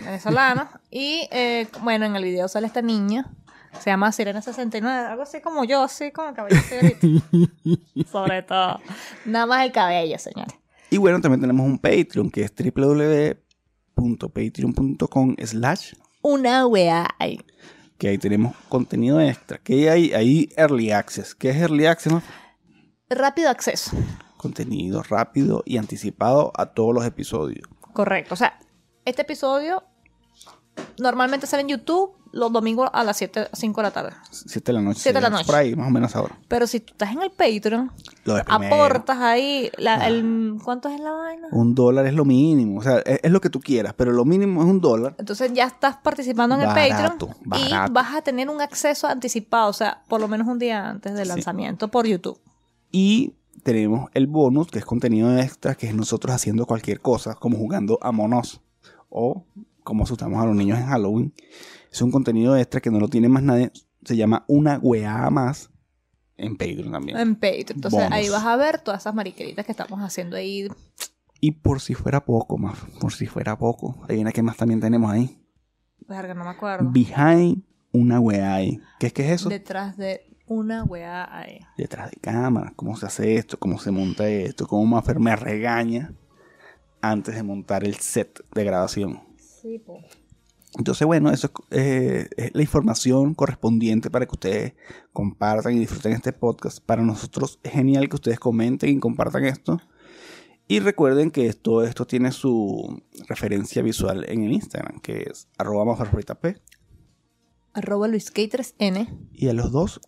venezolano. y eh, bueno, en el video sale esta niña, se llama Sirena 69, algo así como yo, así con el cabello. Sobre todo. Nada más el cabello, señores. Y bueno, también tenemos un Patreon que es www.patreon.com slash Una wea que ahí tenemos contenido extra. Que hay ahí Early Access. ¿Qué es Early Access? no? Rápido acceso. Contenido rápido y anticipado a todos los episodios. Correcto. O sea, este episodio normalmente sale en YouTube los domingos a las 7, 5 de la tarde. 7 de la noche. Siete de la noche. Por ahí, más o menos ahora. Pero si tú estás en el Patreon, Lo aportas ahí la- Ah. el, ¿cuánto es la vaina? Un dólar es lo mínimo. O sea, es, es lo que tú quieras, pero lo mínimo es un dólar. Entonces ya estás participando en el Patreon barato. y vas a tener un acceso anticipado, o sea, por lo menos un día antes del Sí. lanzamiento por YouTube. Y tenemos el bonus, que es contenido extra, que es nosotros haciendo cualquier cosa, como jugando a monos. O como asustamos a los niños en Halloween. Es un contenido extra que no lo tiene más nadie. Se llama Una Weá Más en Patreon también. En Patreon. Entonces Bonus. ahí vas a ver todas esas mariqueritas que estamos haciendo ahí. Y por si fuera poco, más, por si fuera poco, una que más también tenemos ahí. Verga, no me acuerdo. Behind una weá ahí. ¿Qué es que es eso? Detrás de una weá ahí. Detrás de cámara. ¿Cómo se hace esto? ¿Cómo se monta esto? ¿Cómo Maffer me regaña antes de montar el set de grabación? Sí, po. Entonces, bueno, eso es, eh, es la información correspondiente para que ustedes compartan y disfruten este podcast. Para nosotros es genial que ustedes comenten y compartan esto. Y recuerden que todo esto tiene su referencia visual en el Instagram, que es arroba mafarfritap. Arroba LuisK3N. Y a los dos,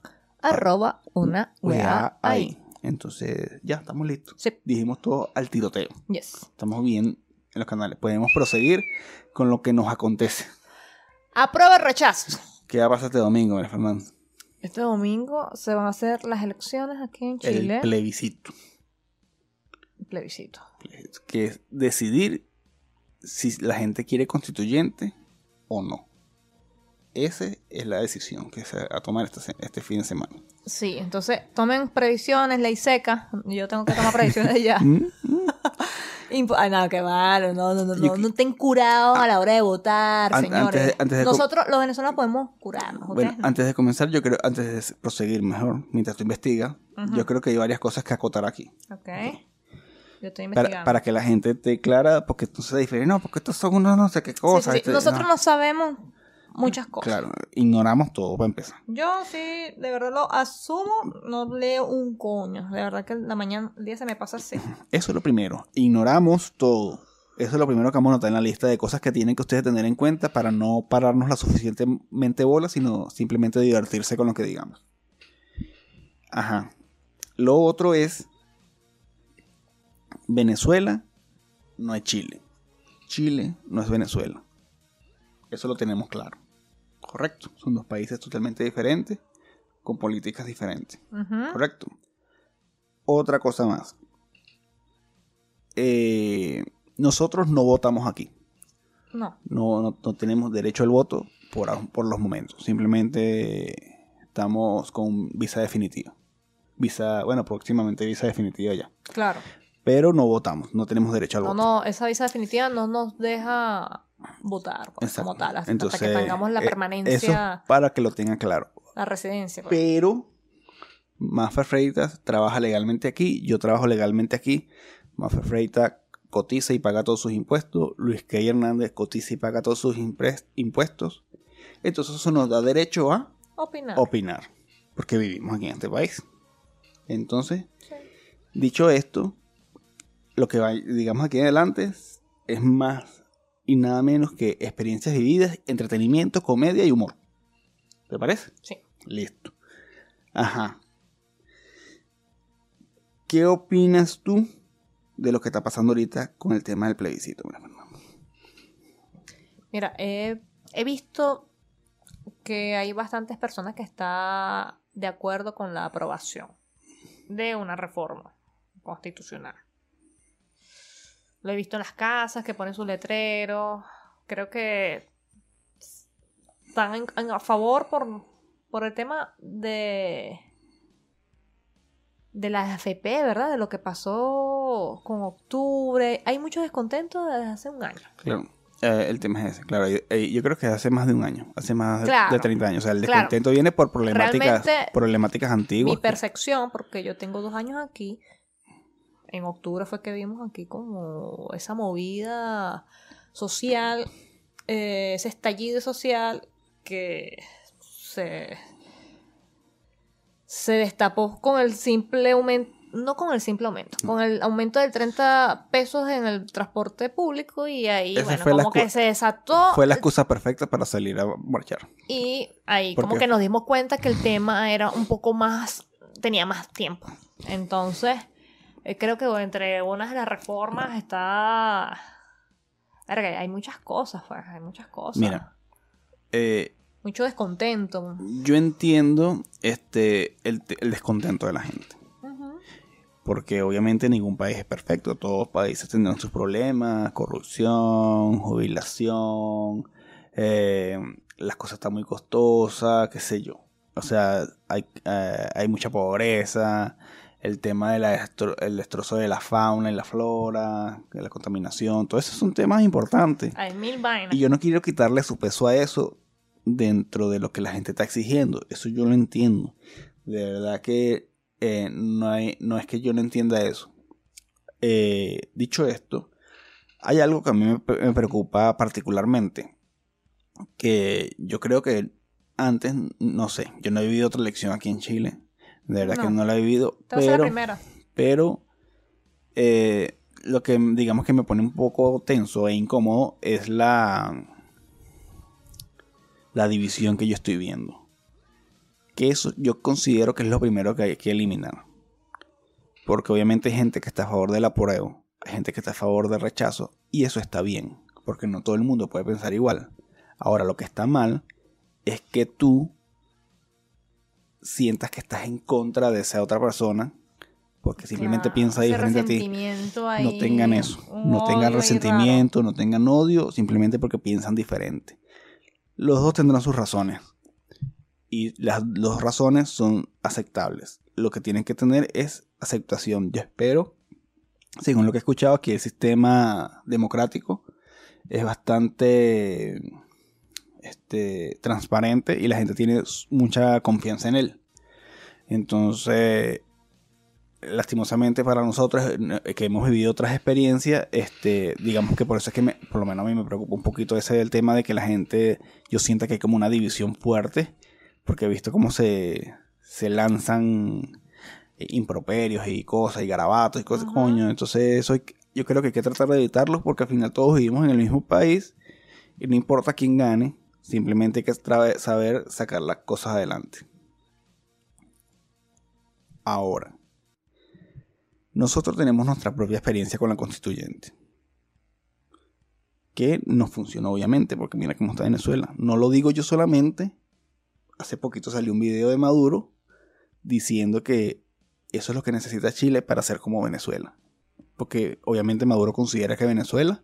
Arroba una weá ahí. Entonces, ya estamos listos. Sí. Dijimos todo al tiroteo. Yes. Estamos bien en los canales. Podemos proseguir con lo que nos acontece. Aprueba el rechazo. ¿Qué va a pasar este domingo, María Fernanda? Este domingo se van a hacer las elecciones aquí en Chile. El plebiscito. Plebiscito. Que es decidir si la gente quiere constituyente o no. Esa es la decisión que se va a tomar este, se- este fin de semana. Sí, entonces tomen previsiones, ley seca. Yo tengo que tomar previsiones ya. Mm, mm. Ay, no, qué malo, no, no, no, no, no estén curados a la hora de votar, An- señores. antes de- antes de com- Nosotros, los venezolanos, podemos curarnos, antes de comenzar, yo creo, antes de proseguir mejor, mientras tú investigas, yo creo que hay varias cosas que acotar aquí. Ok. Yo estoy investigando. para que la gente esté clara, porque entonces diferente, no, porque estos son unos no sé qué cosas. sí, sí. este, Nosotros no sabemos muchas cosas. Claro, ignoramos todo para empezar. Yo sí, de verdad lo asumo, no leo un coño. De verdad que la mañana, el día se me pasa así. Eso es lo primero. Ignoramos todo. Eso es lo primero que vamos a anotar en la lista de cosas que tienen que ustedes tener en cuenta para no pararnos la suficientemente bola, sino simplemente divertirse con lo que digamos. Ajá. Lo otro es Venezuela no es Chile. Chile no es Venezuela. Eso lo tenemos claro. Correcto. Son dos países totalmente diferentes, con políticas diferentes. Correcto. Otra cosa más. Eh, nosotros no votamos aquí. No. No, no- no tenemos derecho al voto por, por los momentos. Simplemente estamos con visa definitiva. Visa, bueno, próximamente visa definitiva ya. Claro. Pero no votamos, no tenemos derecho al No, voto. no, esa visa definitiva no nos deja votar pues, como tal, hasta, hasta Entonces, que tengamos la eh, Eso permanencia, para que lo tengan claro. la residencia. pues. Pero Mafer Freitas trabaja legalmente aquí, yo trabajo legalmente aquí. Mafer Freitas cotiza y paga todos sus impuestos. Luis Key Hernández cotiza y paga todos sus impuestos. Entonces eso nos da derecho a Opinar. opinar, porque vivimos aquí en este país. Entonces, Sí. dicho esto, lo que va, digamos aquí adelante es más y nada menos que experiencias vividas, entretenimiento, comedia y humor. ¿Te parece? Sí. Listo. Ajá. ¿Qué opinas tú de lo que está pasando ahorita con el tema del plebiscito? Mira, he, he visto que hay bastantes personas que están de acuerdo con la aprobación de una reforma constitucional. Lo he visto en las casas que ponen sus letreros. Creo que están en- en- a favor por, por el tema de de la AFP, ¿verdad? De lo que pasó con octubre. Hay mucho descontento desde hace un año. Claro. Eh, el tema es ese, claro. Yo, eh, yo creo que hace más de un año, hace más de- Claro. de 30 años. O sea, el Claro. descontento viene por problemáticas, Realmente, problemáticas antiguas. Mi percepción, porque yo tengo dos años aquí, en octubre fue que vimos aquí como esa movida social, eh, ese estallido social que se, se destapó con el simple aumento, no con el simple aumento, con el aumento del 30 pesos en el transporte público y ahí, Esa bueno, como que se desató Fue la excusa perfecta para salir a marchar. y ahí ¿Por como qué? que nos dimos cuenta que el tema era un poco más, tenía más tiempo. Entonces, creo que entre unas de las reformas está... Verga, hay muchas cosas, pues, hay muchas cosas. Mira, eh, Mucho descontento. yo entiendo este el, el descontento de la gente. Porque obviamente ningún país es perfecto. Todos los países tendrán sus problemas, corrupción, jubilación, eh, las cosas están muy costosas, qué sé yo. O sea, hay, eh, hay mucha pobreza, el tema del destrozo de la fauna y la flora, de la contaminación, todo eso son temas importantes. Hay mil vainas. Y yo no quiero quitarle su peso a eso dentro de lo que la gente está exigiendo. Eso yo lo entiendo. De verdad que eh, no, hay, no es que yo no entienda eso. Eh, dicho esto, hay algo que a mí me, me preocupa particularmente. Que yo creo que antes, no sé, yo no he vivido otra elección aquí en Chile. De verdad No. que no la he vivido. La Pero, primera. pero eh, lo que digamos que me pone un poco tenso e incómodo es la la división que yo estoy viendo que eso yo considero que es lo primero que hay que eliminar porque obviamente hay gente que está a favor del apruebo hay gente que está a favor del rechazo y eso está bien porque no todo el mundo puede pensar igual ahora lo que está mal es que tú sientas que estás en contra de esa otra persona porque simplemente Claro, piensa diferente a ti. ahí, No tengan eso, no tengan resentimiento, no tengan odio, simplemente porque piensan diferente. Los dos tendrán sus razones y las dos razones son aceptables. Lo que tienen que tener es aceptación. Yo espero, según lo que he escuchado, que el sistema democrático es bastante este, transparente y la gente tiene mucha confianza en él. Entonces, lastimosamente para nosotros eh, que hemos vivido otras experiencias, este, digamos que por eso es que me- por lo menos a mí me preocupa un poquito ese del tema de que la gente, yo sienta que hay como una división fuerte, porque he visto cómo se, se lanzan eh, improperios y cosas y garabatos y cosas, Ajá. coño, entonces eso hay yo creo que hay que tratar de evitarlos porque al final todos vivimos en el mismo país y no importa quién gane, simplemente hay que saber sacar las cosas adelante. Ahora, nosotros tenemos nuestra propia experiencia con la constituyente. Que no funcionó, obviamente, porque mira cómo está Venezuela. No lo digo yo solamente. Hace poquito salió un video de Maduro diciendo que eso es lo que necesita Chile para ser como Venezuela. Porque obviamente Maduro considera que Venezuela,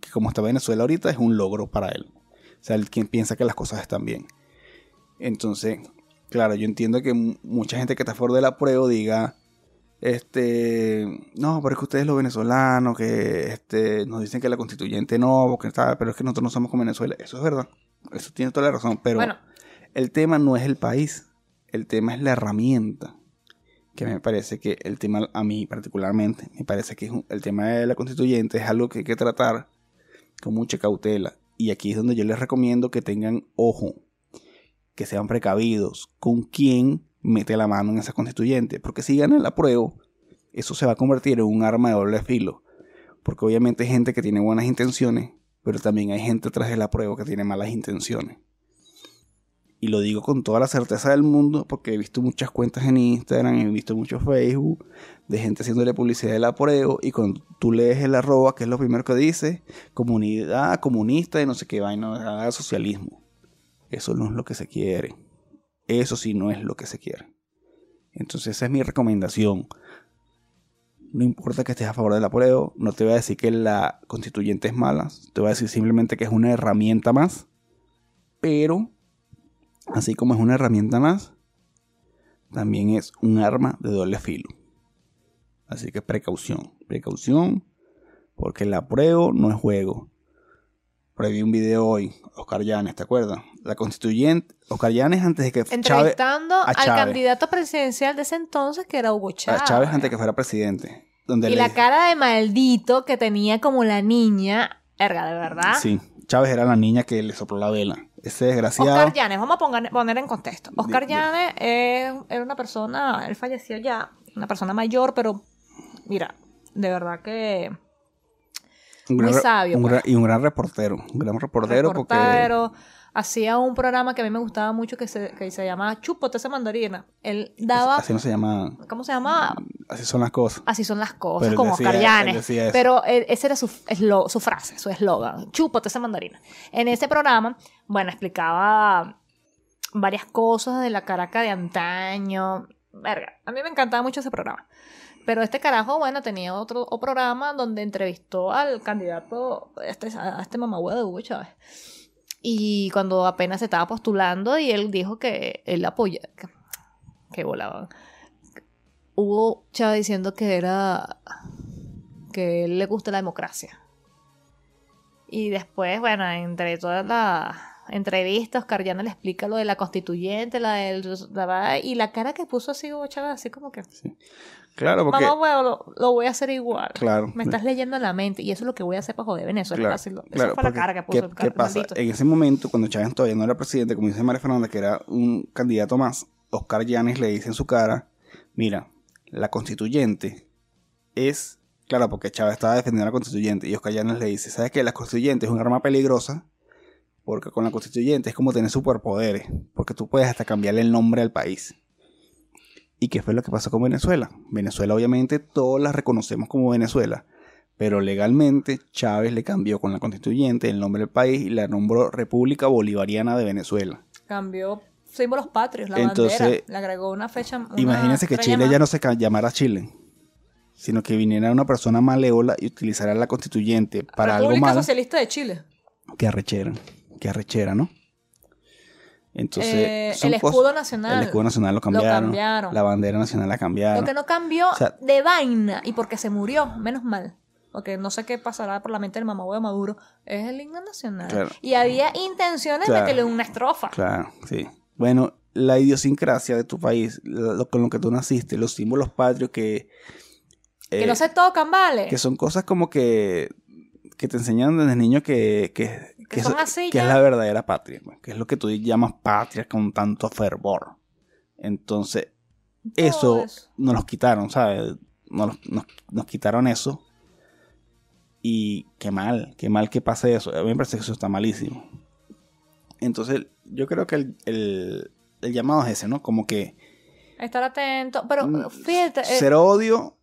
que como está Venezuela ahorita, es un logro para él. O sea, quien piensa que las cosas están bien. Entonces, claro, yo entiendo que mu- mucha gente que está fuera del apruebo diga, este, no, pero es que ustedes los venezolanos, que este, nos dicen que la constituyente no, porque está, pero es que nosotros no somos como Venezuela. Eso es verdad, eso tiene toda la razón, pero Bueno, el tema no es el país, el tema es la herramienta. Que me parece que el tema, a mí particularmente, me parece que el tema de la constituyente es algo que hay que tratar con mucha cautela. Y aquí es donde yo les recomiendo que tengan ojo, que sean precavidos con quién mete la mano en esa constituyente. Porque si gana el apruebo, eso se va a convertir en un arma de doble filo. Porque obviamente hay gente que tiene buenas intenciones, pero también hay gente tras el apruebo que tiene malas intenciones. Y lo digo con toda la certeza del mundo porque he visto muchas cuentas en Instagram, he visto mucho Facebook de gente haciéndole publicidad del apruebo y cuando tú lees el arroba, que es lo primero que dice, comunidad comunista y no sé qué vaina, socialismo. Eso no es lo que se quiere. Eso sí no es lo que se quiere. Entonces esa es mi recomendación. No importa que estés a favor del apruebo, no te voy a decir que la constituyente es mala, te voy a decir simplemente que es una herramienta más, pero así como es una herramienta más, también es un arma de doble filo. Así que precaución, precaución, porque el apruebo no es juego. Por ahí vi un video hoy, Oscar Llanes, ¿te acuerdas? La constituyente, Oscar Llanes antes de que Chávez, entrevistando a al Chávez. candidato presidencial de ese entonces, que era Hugo a Chávez. Chávez antes de que fuera presidente. Donde Y le- la cara de maldito que tenía como la niña, erga, de verdad. Sí, Chávez era la niña que le sopló la vela. Ese desgraciado. Oscar Llanes, vamos a poner, poner en contexto. Oscar Llanes es- era una persona, él falleció ya, una persona mayor, pero mira, de verdad que un muy gran- sabio, un pues. gran- y un gran reportero. Un gran reportero, reportero, hacía un programa que a mí me gustaba mucho que se, que se llamaba Chúpote esa mandarina. Él daba, así no se llama. ¿cómo se llama? Así son las cosas. Así son las cosas, como Oscar Llanes. Pero él- esa era su, eslo- su frase, su eslogan. Chúpote esa mandarina. En ese programa, bueno, explicaba varias cosas de la Caracas de antaño. Verga, a mí me encantaba mucho ese programa. Pero este carajo, bueno, tenía otro, otro programa donde entrevistó al candidato, este, a este mamagüe de Hugo Chávez. Y cuando apenas se estaba postulando, y él dijo que él apoya. Que, que volaba. Hugo Chávez diciendo que era. que él le gusta la democracia. Y después, bueno, entre todas las entrevistas, Oscar le explica lo de la constituyente, la del. y la cara que puso así Hugo Chávez, así como que. Claro, porque. Mamá, lo, lo voy a hacer igual. Claro. Me estás leyendo la mente. Y eso es lo que voy a hacer para joder Venezuela. Claro, esa claro, fue la que puso ¿qué, el qué pasa? maldito. En ese momento, cuando Chávez todavía no era presidente, como dice María Fernanda, que era un candidato más, Oscar Llanes le dice en su cara, mira, la constituyente es, claro, porque Chávez estaba defendiendo a la constituyente, y Oscar Llanes le dice, ¿sabes qué? La constituyente es un arma peligrosa, porque con la constituyente es como tener superpoderes, porque tú puedes hasta cambiarle el nombre al país. ¿Y qué fue lo que pasó con Venezuela? Venezuela obviamente todos la reconocemos como Venezuela, pero legalmente Chávez le cambió con la constituyente el nombre del país y la nombró República Bolivariana de Venezuela. Cambió símbolos patrios, la Entonces, bandera. Le agregó una fecha. una Imagínense que Chile más. ya no se llamara Chile, sino que viniera una persona malévola y utilizara la constituyente para algo República malo. Socialista de Chile. Que arrechera, que arrechera, ¿no? Entonces, Eh, el cosas- escudo nacional. El escudo nacional lo cambiaron. cambiaron. La bandera nacional la cambiaron. Lo que no cambió O sea- de vaina y porque se murió, menos mal. Porque no sé qué pasará por la mente del mamá de Maduro. Es el himno nacional. Claro. Y había intenciones Claro. de meterle una estrofa. Claro, sí. Bueno, la idiosincrasia de tu país, lo, con lo que tú naciste, los símbolos patrios que... Que eh, no se tocan, ¿vale? que son cosas como que, que te enseñan desde niño que, que, Que así es la verdadera patria, que es lo que tú llamas patria con tanto fervor. Entonces, eso eso. nos los quitaron, ¿sabes? Nos, nos, nos quitaron eso. Y qué mal, qué mal que pase eso. A mí me parece que eso está malísimo. Entonces, yo creo que el, el, el llamado es ese, ¿no? Como que Estar atento. Pero Mm, fíjate. eh, Cero odio.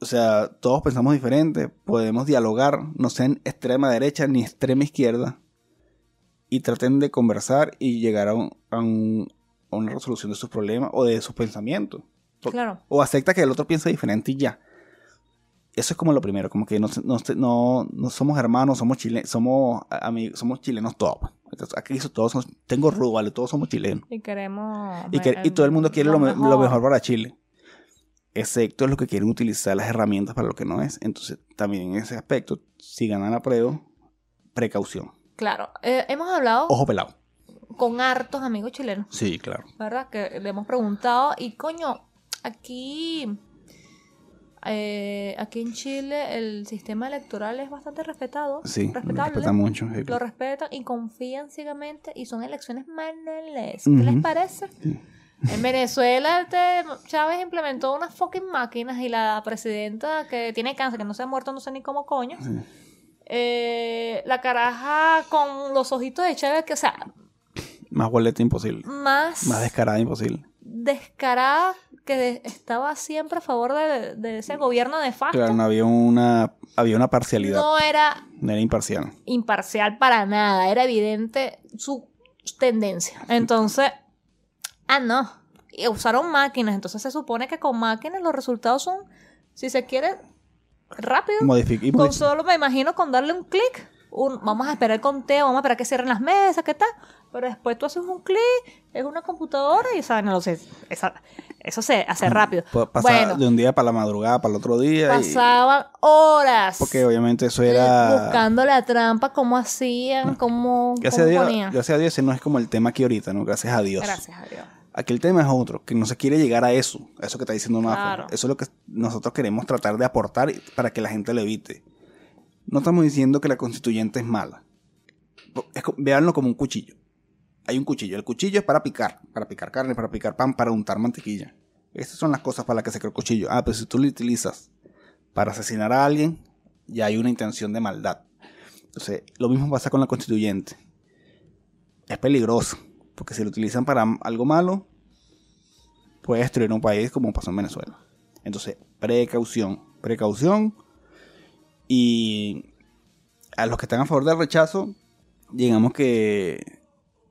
O sea, todos pensamos diferente. Podemos dialogar. No sean extrema derecha ni extrema izquierda. Y traten de conversar y llegar a, un- a un- a una resolución de sus problemas o de sus pensamientos. Claro. O acepta que el otro piensa diferente y ya. Eso es como lo primero. Como que no, no, no, no somos hermanos, somos chilenos, somos amigos, somos chilenos todos. Entonces, aquí todos somos, tengo vale, todos somos chilenos. Y queremos. Y, que- y todo el mundo quiere lo, lo mejor. mejor para Chile. Excepto los que quieren utilizar las herramientas para lo que no es. Entonces, también en ese aspecto, si ganan la prueba, precaución. Claro. Eh, hemos hablado Ojo pelado. con hartos amigos chilenos. Sí, claro. ¿verdad? Que le hemos preguntado y coño, aquí, eh, aquí en Chile el sistema electoral es bastante respetado, Sí, lo respetable, respeta mucho. sí. lo respetan y confían ciegamente y son elecciones manuales. ¿Qué les parece? En Venezuela este, Chávez implementó unas fucking máquinas y la presidenta que tiene cáncer, que no se ha muerto, no sé ni cómo coño. Eh, la caraja con los ojitos de Chávez, que o sea, Más boleta imposible. más Más descarada imposible. descarada que de- estaba siempre a favor de, de ese gobierno de facto. Claro, no había una, había una parcialidad. no era No era imparcial. imparcial para nada, era evidente su tendencia. Entonces, ah, no, y usaron máquinas, entonces se supone que con máquinas los resultados son, si se quiere, rápido. Modific- Con modic- solo me imagino con darle un clic, un- vamos a esperar el conteo, vamos a esperar que cierren las mesas, ¿qué tal? Pero después tú haces un clic, es una computadora y esa, no lo sé, esa- eso se hace rápido. Bueno, de un día para la madrugada, para el otro día. y- pasaban horas porque obviamente eso era... buscando la trampa, cómo hacían, cómo, Gracias a, Dios, ponían. gracias a Dios ese no es como el tema aquí ahorita, ¿no? Gracias a Dios. Gracias a Dios. Aquí el tema es otro, que no se quiere llegar a eso, a eso que está diciendo Mafe. Claro. Eso es lo que nosotros queremos tratar de aportar para que la gente lo evite. No estamos diciendo que la constituyente es mala. Véanlo como un cuchillo. Hay un cuchillo. El cuchillo es para picar, para picar carne, para picar pan, para untar mantequilla. Estas son las cosas para las que se creó el cuchillo. Ah, pero si tú lo utilizas para asesinar a alguien, ya hay una intención de maldad. Entonces, lo mismo pasa con la constituyente. Es peligroso, porque si lo utilizan para algo malo, puede destruir un país como pasó en Venezuela. Entonces, precaución, precaución. Y a los que están a favor del rechazo, digamos que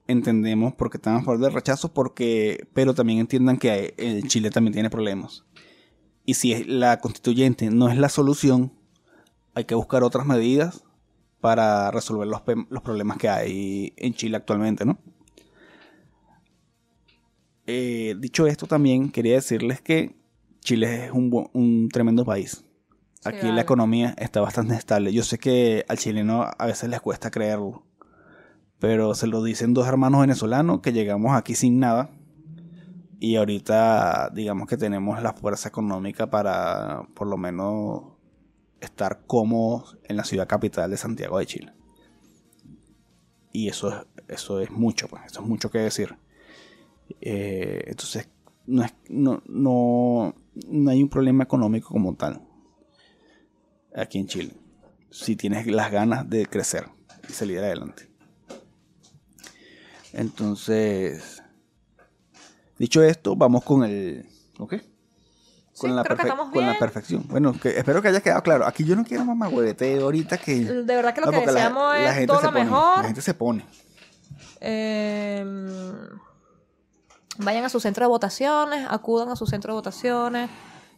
entendemos por qué están a favor del rechazo, porque, pero también entiendan que eh, Chile también tiene problemas. Y si la constituyente no es la solución, hay que buscar otras medidas para resolver los, los problemas que hay en Chile actualmente, ¿no? Eh, dicho esto, también quería decirles que Chile es un, un tremendo país. Sí, Aquí vale. la economía está bastante estable. Yo sé que al chileno a veces les cuesta creerlo, pero se lo dicen dos hermanos venezolanos que llegamos aquí sin nada y ahorita digamos que tenemos la fuerza económica para por lo menos estar cómodos en la ciudad capital de Santiago de Chile. Y eso es, eso es mucho, pues, eso es mucho que decir. Eh, entonces, no, es- no, no, no hay un problema económico como tal aquí en Chile. Si tienes las ganas de crecer y salir adelante. Entonces, dicho esto, vamos con el. ¿Ok? Con, Sí, la, creo que perfe- estamos con la perfección. Bueno, que espero que haya quedado claro. Aquí yo no quiero más huevete ahorita que. De verdad que lo No, que deseamos la es gente todo lo pone, mejor. La gente se pone. Eh, Vayan a su centro de votaciones, acudan a su centro de votaciones,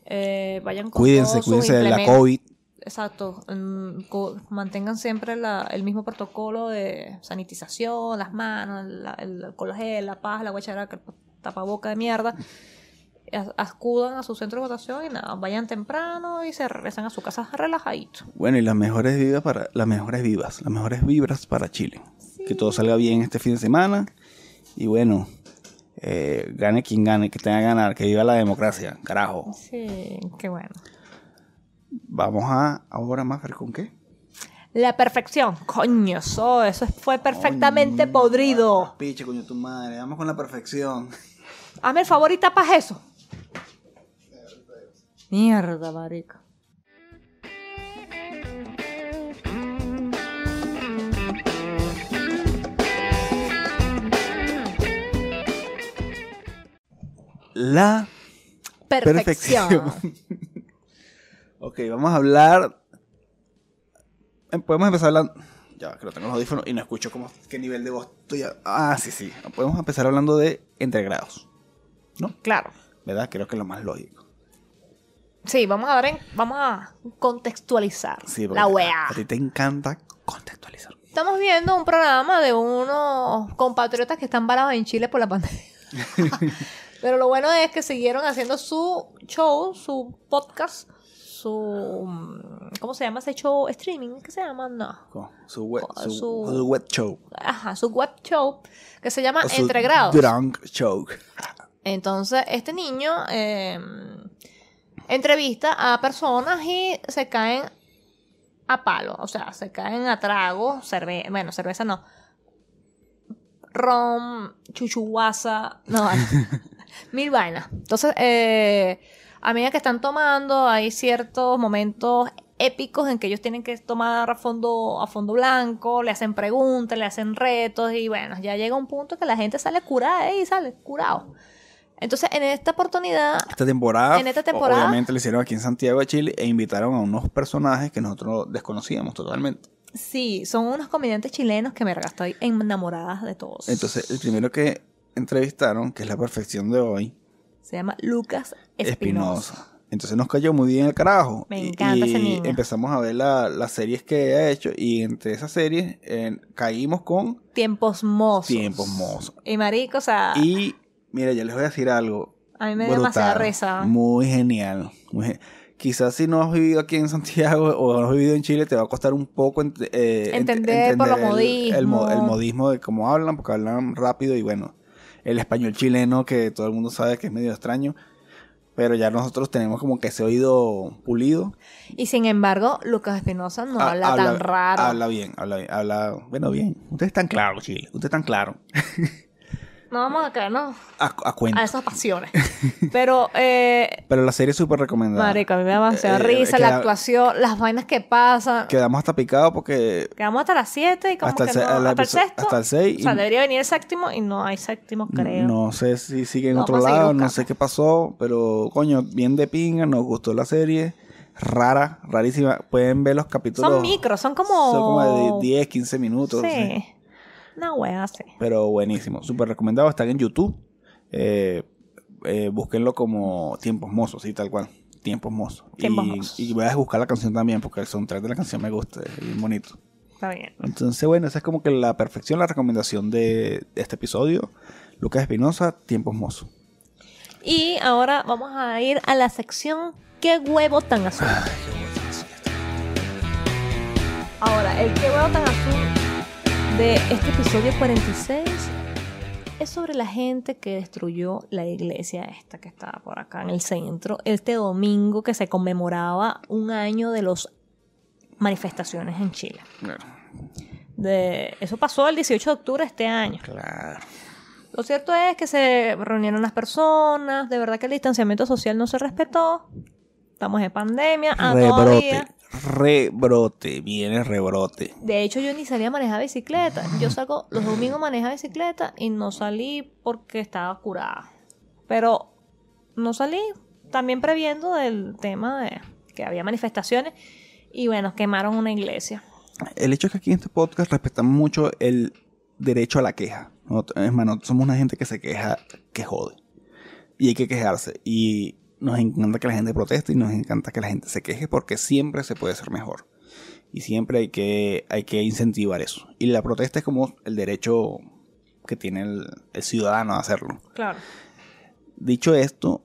eh, vayan con Cuídense, todos sus cuídense de la. COVID. Exacto, mm, mantengan siempre la- el mismo protocolo de sanitización, las manos, la- el alcohol gel, la paz, la guacharaca, el tapaboca de mierda. Acudan a su centro de votación y nada, vayan temprano y se regresan a su casa relajaditos. Bueno, y las mejores vibras para las mejores vivas, las mejores vibras para Chile. Que todo salga bien este fin de semana y bueno, eh, gane quien gane, que tenga que ganar, que viva la democracia, carajo. Sí, qué bueno. Vamos a ahora más ver con qué. La perfección. Coño, so, eso fue perfectamente Coño, podrido. Piche, coño, tu madre, vamos con la perfección. Hazme el favor y tapas eso. Mierda, marica. La Perfección. perfección. Ok, vamos a hablar. eh, Podemos empezar hablando. Ya, que lo tengo en los audífonos y no escucho cómo, qué nivel de voz estoy. a- Ah, sí, sí. Podemos empezar hablando de entregrados. ¿No? Claro. ¿Verdad? Creo que es lo más lógico. Sí, vamos a ver, en- vamos a contextualizar Sí, la weá. A ti te encanta contextualizar. Estamos viendo un programa de unos compatriotas que están varados en Chile por la pandemia. Pero lo bueno es que siguieron haciendo su show, su podcast, su... mm, ¿Cómo se llama ese show? ¿Streaming? ¿Qué se llama? No. Con Su web, su, su- su web show. Ajá, su web show que se llama su Entre Grados. Drunk show. Entonces, este niño eh, entrevista a personas y se caen a palo, o sea, se caen a trago, cerveza, bueno, cerveza no, ron, chuchuguasa, no, mil vainas. Entonces, eh, a medida que están tomando, hay ciertos momentos épicos en que ellos tienen que tomar a fondo, a fondo blanco, le hacen preguntas, le hacen retos y bueno, ya llega un punto que la gente sale curada y sale curado. Entonces, en esta oportunidad, Esta temporada, En esta temporada- obviamente lo hicieron aquí en Santiago de Chile e invitaron a unos personajes que nosotros desconocíamos totalmente. sí, son unos comediantes chilenos que me estoy enamorada de todos. Entonces, el primero que entrevistaron, que es la perfección de hoy, Se llama Lucas Espinosa. Espinosa. Entonces nos cayó muy bien el carajo. Me encanta y ese niño. empezamos a ver la- las series que ha hecho y entre esas series eh, caímos con Tiempos mozos. Tiempos Mozos. Y marico, o sea, Y mira, ya les voy a decir algo. a mí me dio brutal, demasiada risa. Muy genial. muy gen- Quizás si no has vivido aquí en Santiago o no has vivido en Chile, te va a costar un poco ent- eh, ent- Entender por los el- El, mo- el modismo de cómo hablan, porque hablan rápido y bueno, el español chileno que todo el mundo sabe que es medio extraño, pero ya nosotros tenemos como que ese oído pulido. Y sin embargo, Lucas Espinosa no Ha- habla, tan raro. Habla bien, habla bien, habla, bueno, bien. Ustedes están claros, Chile, ustedes están claros. No vamos a caernos A, a cuenta. a esas pasiones. Pero, eh, Pero la serie es súper recomendada. marico, a mí me da demasiada Eh, risa, la actuación, las vainas que pasan. Quedamos hasta picados porque Quedamos hasta las 7 y como Hasta el que se- no, hasta el sexto. hasta el seis O sea, y- debería venir el séptimo y no hay séptimo, creo. No sé si sigue en No, otro seguir lado, no sé qué pasó, pero coño, bien de pinga, nos gustó la serie. Rara, rarísima. Pueden ver los capítulos. son micros, son como... Son como de 10, 15 minutos. Sí. sí. Una wea, sí. Pero buenísimo, súper recomendado. Están en YouTube. Eh, eh, búsquenlo como Tiempos Mozos, sí, tal cual. Tiempos Mozos. Tiempos y, Mozos. y voy a buscar la canción también, porque el soundtrack de la canción me gusta, es bien bonito. Está bien. Entonces, bueno, esa es como que la perfección, la recomendación de, de este episodio. Lucas Espinosa, Tiempos Mozos. Y ahora vamos a ir a la sección ¿Qué huevo tan azul? Ahora, el ¿Qué huevo tan azul? De este episodio 46 es sobre la gente que destruyó la iglesia esta que estaba por acá en el centro este domingo que se conmemoraba un año de las manifestaciones en Chile. Claro. De, eso pasó el 18 de octubre de este año. Claro. Lo cierto es que se reunieron las personas, de verdad que el distanciamiento social no se respetó. Estamos en pandemia, ah, todavía. Rebrote. Viene rebrote. De hecho, yo ni salí a manejar bicicleta. Yo salgo los domingos manejar bicicleta y no salí porque estaba curada. Pero no salí también previendo del tema de que había manifestaciones y bueno, quemaron una iglesia. El hecho es que aquí en este podcast respetamos mucho el derecho a la queja. Es más, somos una gente que se queja, que jode. Y hay que quejarse. Y nos encanta que la gente proteste y nos encanta que la gente se queje porque siempre se puede ser mejor. Y siempre hay que, hay que incentivar eso. Y la protesta es como el derecho que tiene el, el ciudadano a hacerlo. Claro. Dicho esto,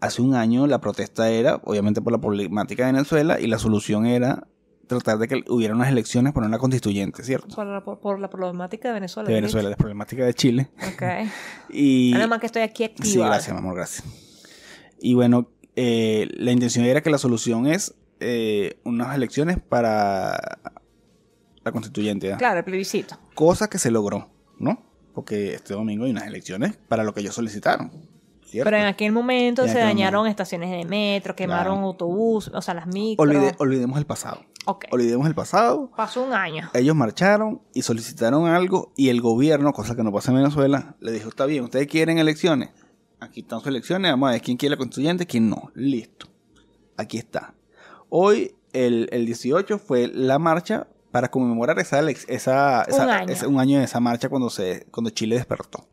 hace un año la protesta era, obviamente por la problemática de Venezuela, y la solución era tratar de que hubiera unas elecciones por una constituyente, ¿cierto? Por la, por, por la problemática de Venezuela. De. Venezuela, la problemática de Chile. Ok. Y... Nada más que estoy aquí activa. Sí, gracias, mi amor, gracias. Y bueno, eh, la intención era que la solución es eh, unas elecciones para la constituyente. Claro, el plebiscito. Cosa que se logró, ¿no? Porque este domingo hay unas elecciones para lo que ellos solicitaron. ¿cierto? Pero en aquel momento En se aquel dañaron momento. estaciones de metro, quemaron Claro. autobús, o sea, las micros. Olvide- olvidemos el pasado. Olvidemos el pasado. Pasó un año. Ellos marcharon y solicitaron algo y el gobierno, cosa que no pasa en Venezuela, le dijo, está bien, ustedes quieren elecciones. Aquí están sus elecciones, vamos a ver quién quiere la constituyente, quién no. Listo. Aquí está. Hoy, el, el 18, fue la marcha para conmemorar esa, esa, esa- Un año. un año de esa marcha cuando, se, cuando Chile despertó.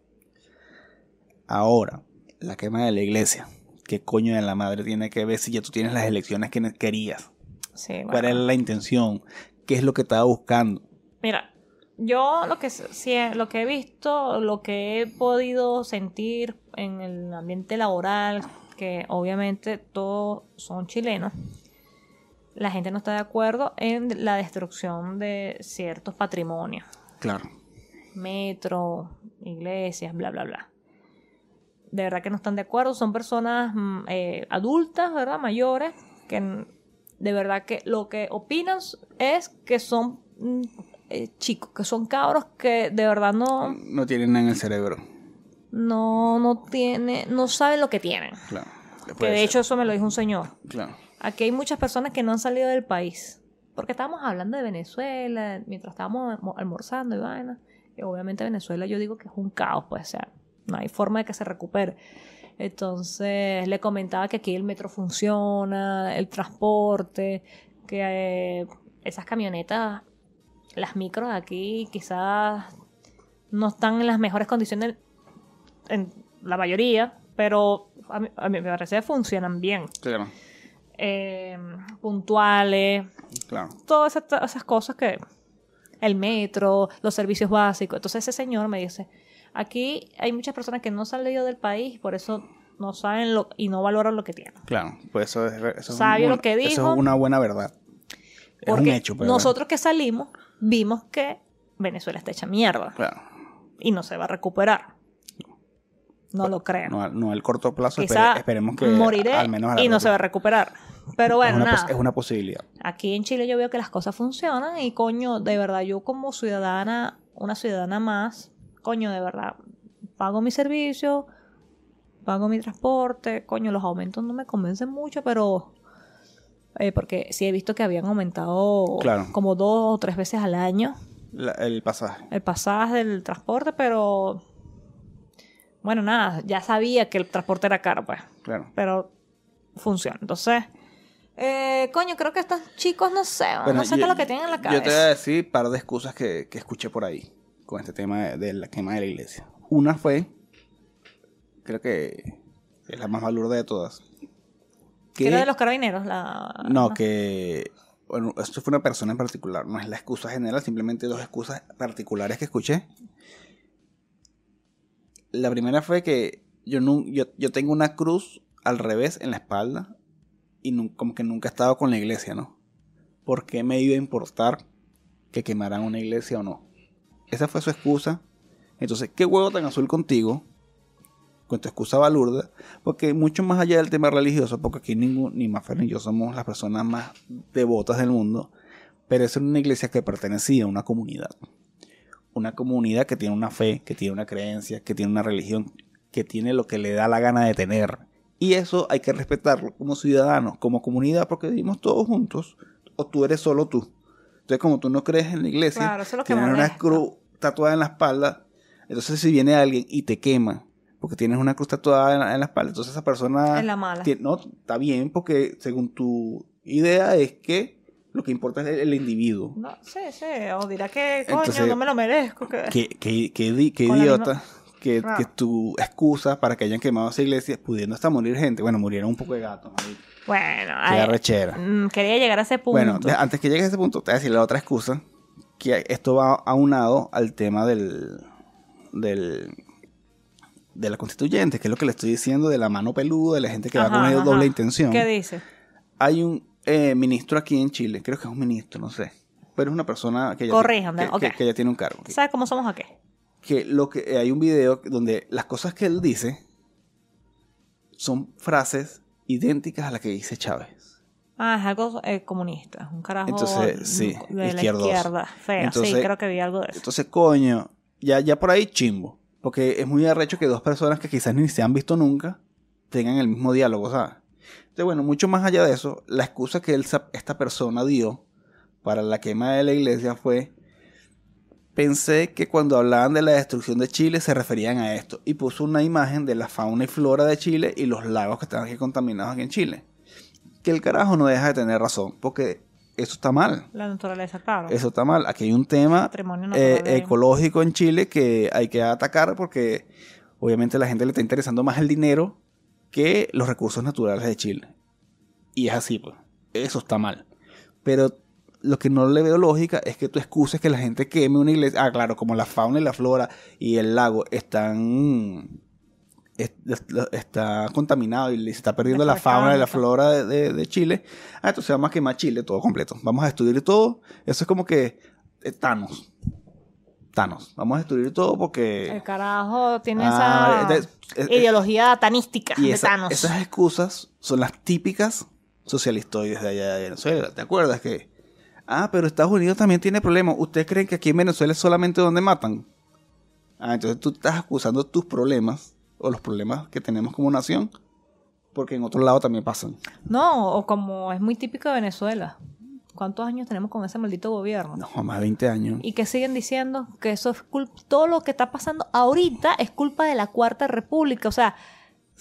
Ahora, la quema de la iglesia. ¿Qué coño de la madre tiene que ver si ya tú tienes las elecciones que querías? Sí, ¿Cuál era la intención? ¿Qué es lo que estaba buscando? Mira, yo lo que, s- sí he- lo que he visto, lo que he podido sentir en el ambiente laboral, que obviamente todos son chilenos, la gente no está de acuerdo en la destrucción de ciertos patrimonios. Claro. metro, iglesias, bla, bla, bla. De verdad que no están de acuerdo. Son personas mm, eh, adultas, ¿verdad? Mayores, que de verdad que lo que opinan es que son mm, eh, chicos, que son cabros que de verdad no, No tienen nada en el cerebro. no, no tiene, no saben lo que tienen. Claro. Que de ser. hecho eso me lo dijo un señor. Claro. Aquí hay muchas personas que no han salido del país. Porque estábamos hablando de Venezuela, mientras estábamos almo- almorzando y vaina. Y obviamente Venezuela yo digo que es un caos, pues, o sea, no hay forma de que se recupere. Entonces le comentaba que aquí el metro funciona, el transporte, que eh, esas camionetas, las micros aquí quizás no están en las mejores condiciones en la mayoría, pero a mí, a mí me parece que funcionan bien Claro. eh, puntuales, Claro. todas esas, esas cosas que el metro, los servicios básicos. Entonces ese señor me dice, aquí hay muchas personas que no se han salido del país, por eso no saben lo, y no valoran lo que tienen. Claro. Pues eso es, eso es Sabio un- lo que Eso dijo. es una buena verdad. Es un hecho, pero. nosotros que salimos vimos que Venezuela está hecha mierda Claro. y no se va a recuperar. No lo creo. No, no al corto plazo. espere- Quizá esperemos que. moriré al menos a y no se va a recuperar. Pero bueno, es, una, nada. es una posibilidad. Aquí en Chile yo veo que las cosas funcionan y coño, de verdad, yo como ciudadana, una ciudadana más, coño, de verdad, pago mi servicio, pago mi transporte, coño, los aumentos no me convencen mucho, pero... eh, porque sí he visto que habían aumentado Claro. como dos o tres veces al año La- el pasaje. el pasaje del transporte, pero... Bueno, nada, ya sabía que el transporte era caro, pues Claro. pero funciona. Entonces, eh, coño, creo que estos chicos no sé, Bueno, no sé qué es lo que tienen en la Yo te voy a cabeza. decir un par de excusas que, que escuché por ahí con este tema de, de la quema de la iglesia. Una fue, creo que es la más valorada de todas. Que era de los carabineros, la... No, que. Bueno, esto fue una persona en particular, no es la excusa general, simplemente dos excusas particulares que escuché. La primera fue que yo, nun- yo, yo tengo una cruz al revés en la espalda y nun- como que nunca he estado con la iglesia, ¿no? ¿Por qué me iba a importar que quemaran una iglesia o no? Esa fue su excusa. Entonces, ¿qué huevo tan azul contigo? Con tu excusa balurda. Porque mucho más allá del tema religioso, porque aquí ningún, ni Mafer ni yo somos las personas más devotas del mundo, pero es una iglesia que pertenecía a una comunidad. Una comunidad que tiene una fe, que tiene una creencia, que tiene una religión, que tiene lo que le da la gana de tener. Y eso hay que respetarlo como ciudadanos, como comunidad, porque vivimos todos juntos, o tú eres solo tú. Entonces, como tú no crees en la iglesia, Claro, tienes una cruz tatuada en la espalda, entonces si viene alguien y te quema, porque tienes una cruz tatuada en la, en la espalda, entonces esa persona... Es la mala. no, está bien, porque según tu idea es que Lo que importa es el, el individuo. No, sí, sí. O dirá que, coño, Entonces, no me lo merezco. Que... Con la idiota que, Ah. que tu excusa para que hayan quemado esa iglesia, pudiendo hasta morir gente. Bueno, murieron un poco de gatos. marico. Bueno, Qué arrechera. mm, quería llegar a ese punto. Bueno, antes que llegue a ese punto, te voy a decir la otra excusa. Que esto va aunado al tema del. del de la constituyente, que es lo que le estoy diciendo de la mano peluda, de la gente que va con ajá. doble intención. ¿Qué dice? Hay un eh, ministro aquí en Chile, creo que es un ministro, no sé. Pero es una persona que ya, Corríjame, que, ok. que- que ya tiene un cargo. ¿Sabes cómo somos aquí? Que lo que eh, hay un video donde las cosas que él dice son frases idénticas a las que dice Chávez. Ah, es algo eh, comunista. Un carajo Entonces, sí, de la izquierda. Feo. Entonces- sí, creo que vi algo de eso. Entonces, coño, ya, ya por ahí chimbo. Porque es muy arrecho que dos personas que quizás ni se han visto nunca tengan el mismo diálogo, ¿sabes? Entonces, bueno, mucho más allá de eso, la excusa que él, esta persona dio para la quema de la iglesia fue, pensé que cuando hablaban de la destrucción de Chile se referían a esto. Y puso una imagen de la fauna y flora de Chile y los lagos que están aquí contaminados aquí en Chile. Que el carajo no deja de tener razón, porque eso está mal. La naturaleza, claro. Eso está mal. Aquí hay un tema eh, ecológico en Chile que hay que atacar porque obviamente a la gente le está interesando más el dinero que los recursos naturales de Chile. Y es así, pues. Eso está mal. Pero lo que no le veo lógica es que tú excuses que la gente queme una iglesia. Ah, claro, como la fauna y la flora y el lago están. Es- es- Está contaminado y se está perdiendo la fauna y la flora de, de- de Chile. Ah, entonces vamos a quemar Chile todo completo. Vamos a destruir todo. Eso es como que eh, Thanos. Thanos. Vamos a destruir todo porque. El carajo tiene Ah, esa es- es- es- ideología tanística y de esa- Thanos. esas excusas son las típicas socialistoides de allá de Venezuela. ¿Te acuerdas que? Ah, pero Estados Unidos también tiene problemas. ¿Ustedes creen que aquí en Venezuela es solamente donde matan? Ah, entonces tú estás acusando tus problemas o los problemas que tenemos como nación porque en otro lado también pasan. No, o como es muy típico de Venezuela. ¿Cuántos años tenemos con ese maldito gobierno? No, más de 20 años. Y que siguen diciendo que eso es culpa, todo lo que está pasando ahorita es culpa de la Cuarta República. O sea,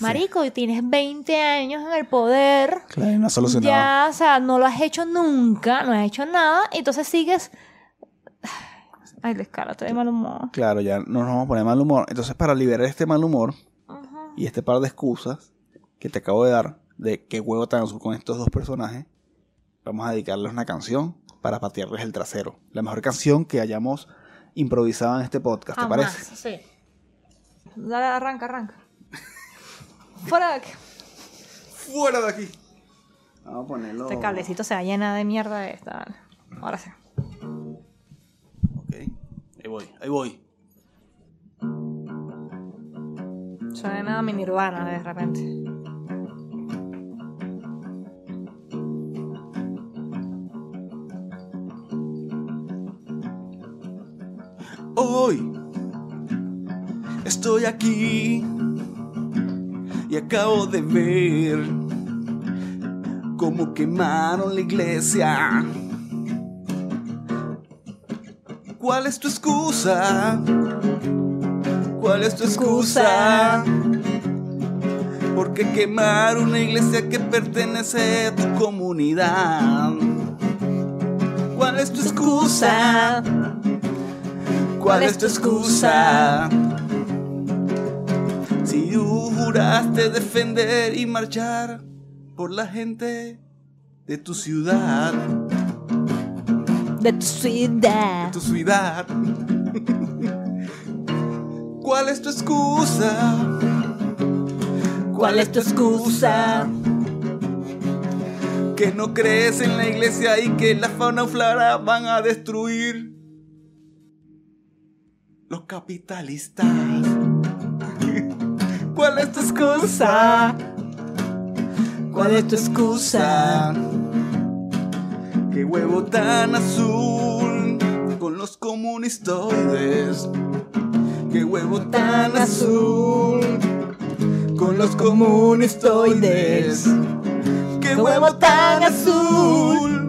marico, y tienes 20 años en el poder, Claro, no ha solucionado. ya, o sea, no lo has hecho nunca, no has hecho nada, y entonces sigues... Ay, descárate de mal humor. Claro, ya no nos vamos a poner mal humor. Entonces, para liberar este mal humor Ajá. y este par de excusas que te acabo de dar de qué huevo tan azul con estos dos personajes, vamos a dedicarles una canción para patearles el trasero. La mejor canción que hayamos improvisado en este podcast, ¿te Jamás, parece? Sí. Dale, arranca, arranca. Fuera de aquí. ¡Fuera de aquí! Vamos a ponerlo. Este cablecito se va a llenar de mierda esta. Ahora sí. Ahí voy, ahí voy. Suena a mi nirvana de repente. Hoy estoy aquí y acabo de ver cómo quemaron la iglesia. ¿Cuál es tu excusa? ¿Cuál es tu excusa? Porque quemar una iglesia que pertenece a tu comunidad. ¿Cuál es tu excusa? ¿Cuál es tu excusa? Si tú juraste defender y marchar por la gente de tu ciudad, De tu ciudad. tu ciudad. ¿Cuál es tu excusa? ¿Cuál es tu excusa? Que no crees en la iglesia y que la fauna flora van a destruir los capitalistas. ¿Cuál es tu excusa? ¿Cuál es tu excusa? Qué huevo tan azul con los comunistoides. Qué huevo tan azul con los comunistoides. Qué huevo tan azul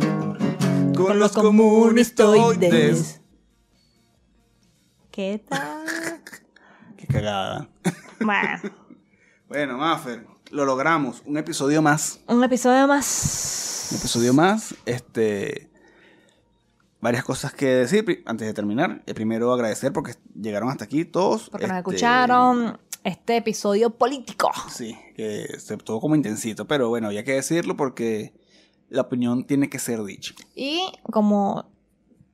con los comunistoides. ¿Qué tal? Qué cagada. bueno, Bueno, Maffer, lo logramos. Un episodio más. un episodio más. Un episodio más. Este. varias cosas que decir antes de terminar. Eh, primero agradecer porque llegaron hasta aquí todos. Porque nos Este, escucharon este episodio político. Sí, que se todo como intensito, pero bueno, había que decirlo porque la opinión tiene que ser dicha. Y como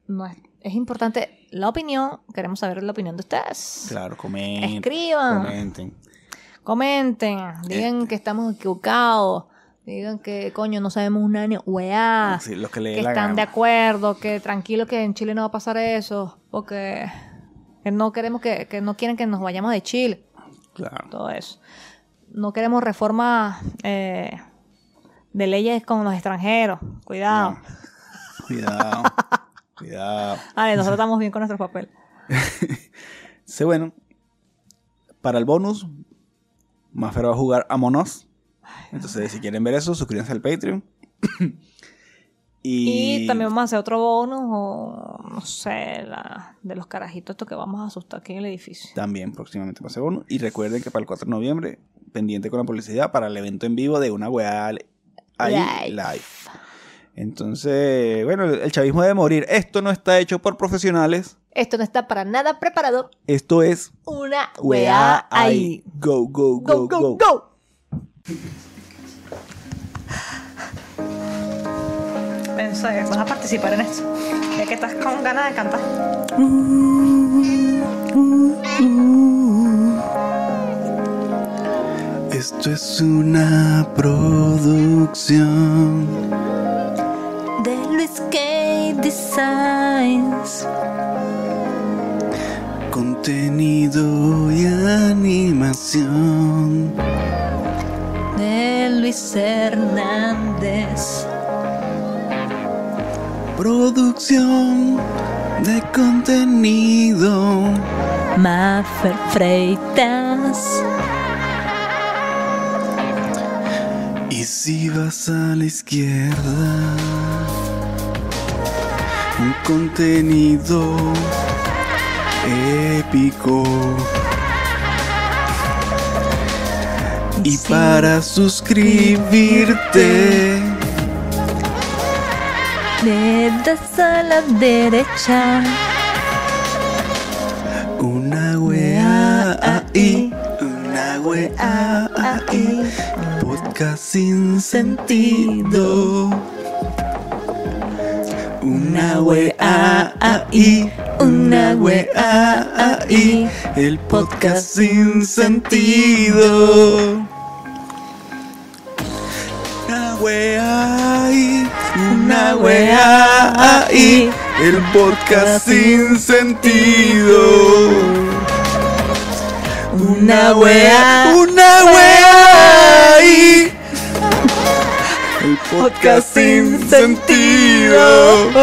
no es, es importante la opinión, queremos saber la opinión de ustedes. Claro, comenten. Escriban, Comenten. comenten, digan Este. que estamos equivocados, digan que coño no sabemos una ni weá, Sí, los que le que la están de acuerdo, que tranquilo que en Chile no va a pasar eso, porque que no queremos que, que no quieren que nos vayamos de Chile, Claro. todo eso. No queremos reformas eh, de leyes con los extranjeros, cuidado. Cuidado. Cuidado. Vale, nosotros estamos bien con nuestros papeles. Sí, bueno. Para el bonus, Maffer va a jugar Among Us. Entonces, si quieren ver eso, suscríbanse al Patreon. y, Y también vamos a hacer otro bonus o no sé, la, de los carajitos estos que vamos a asustar aquí en el edificio. También próximamente pase bonus. Y recuerden que para el 4 de noviembre, pendiente con la publicidad para el evento en vivo de una weá ahí Live. live. Entonces, bueno, el chavismo debe morir. Esto no está hecho por profesionales. Esto no está para nada preparado. Esto es Una weá ahí. Go, go, Go, go, go. Pensé, vas a participar en esto. Ya que estás con ganas de cantar. Esto es una producción De Luis K. Designs. contenido y animación. Luis Hernández. Producción de contenido. Maffer Freitas. Y si vas a la izquierda, un contenido épico. Y para suscribirte, Le das a la derecha. una wea ahí, una wea ahí, podcast sin sentido. Una wea ahí, una wea ahí, el podcast sin sentido. Una wea ahí, una wea ahí, el podcast sin sentido. Una wea, una ahí, el podcast sin sentido.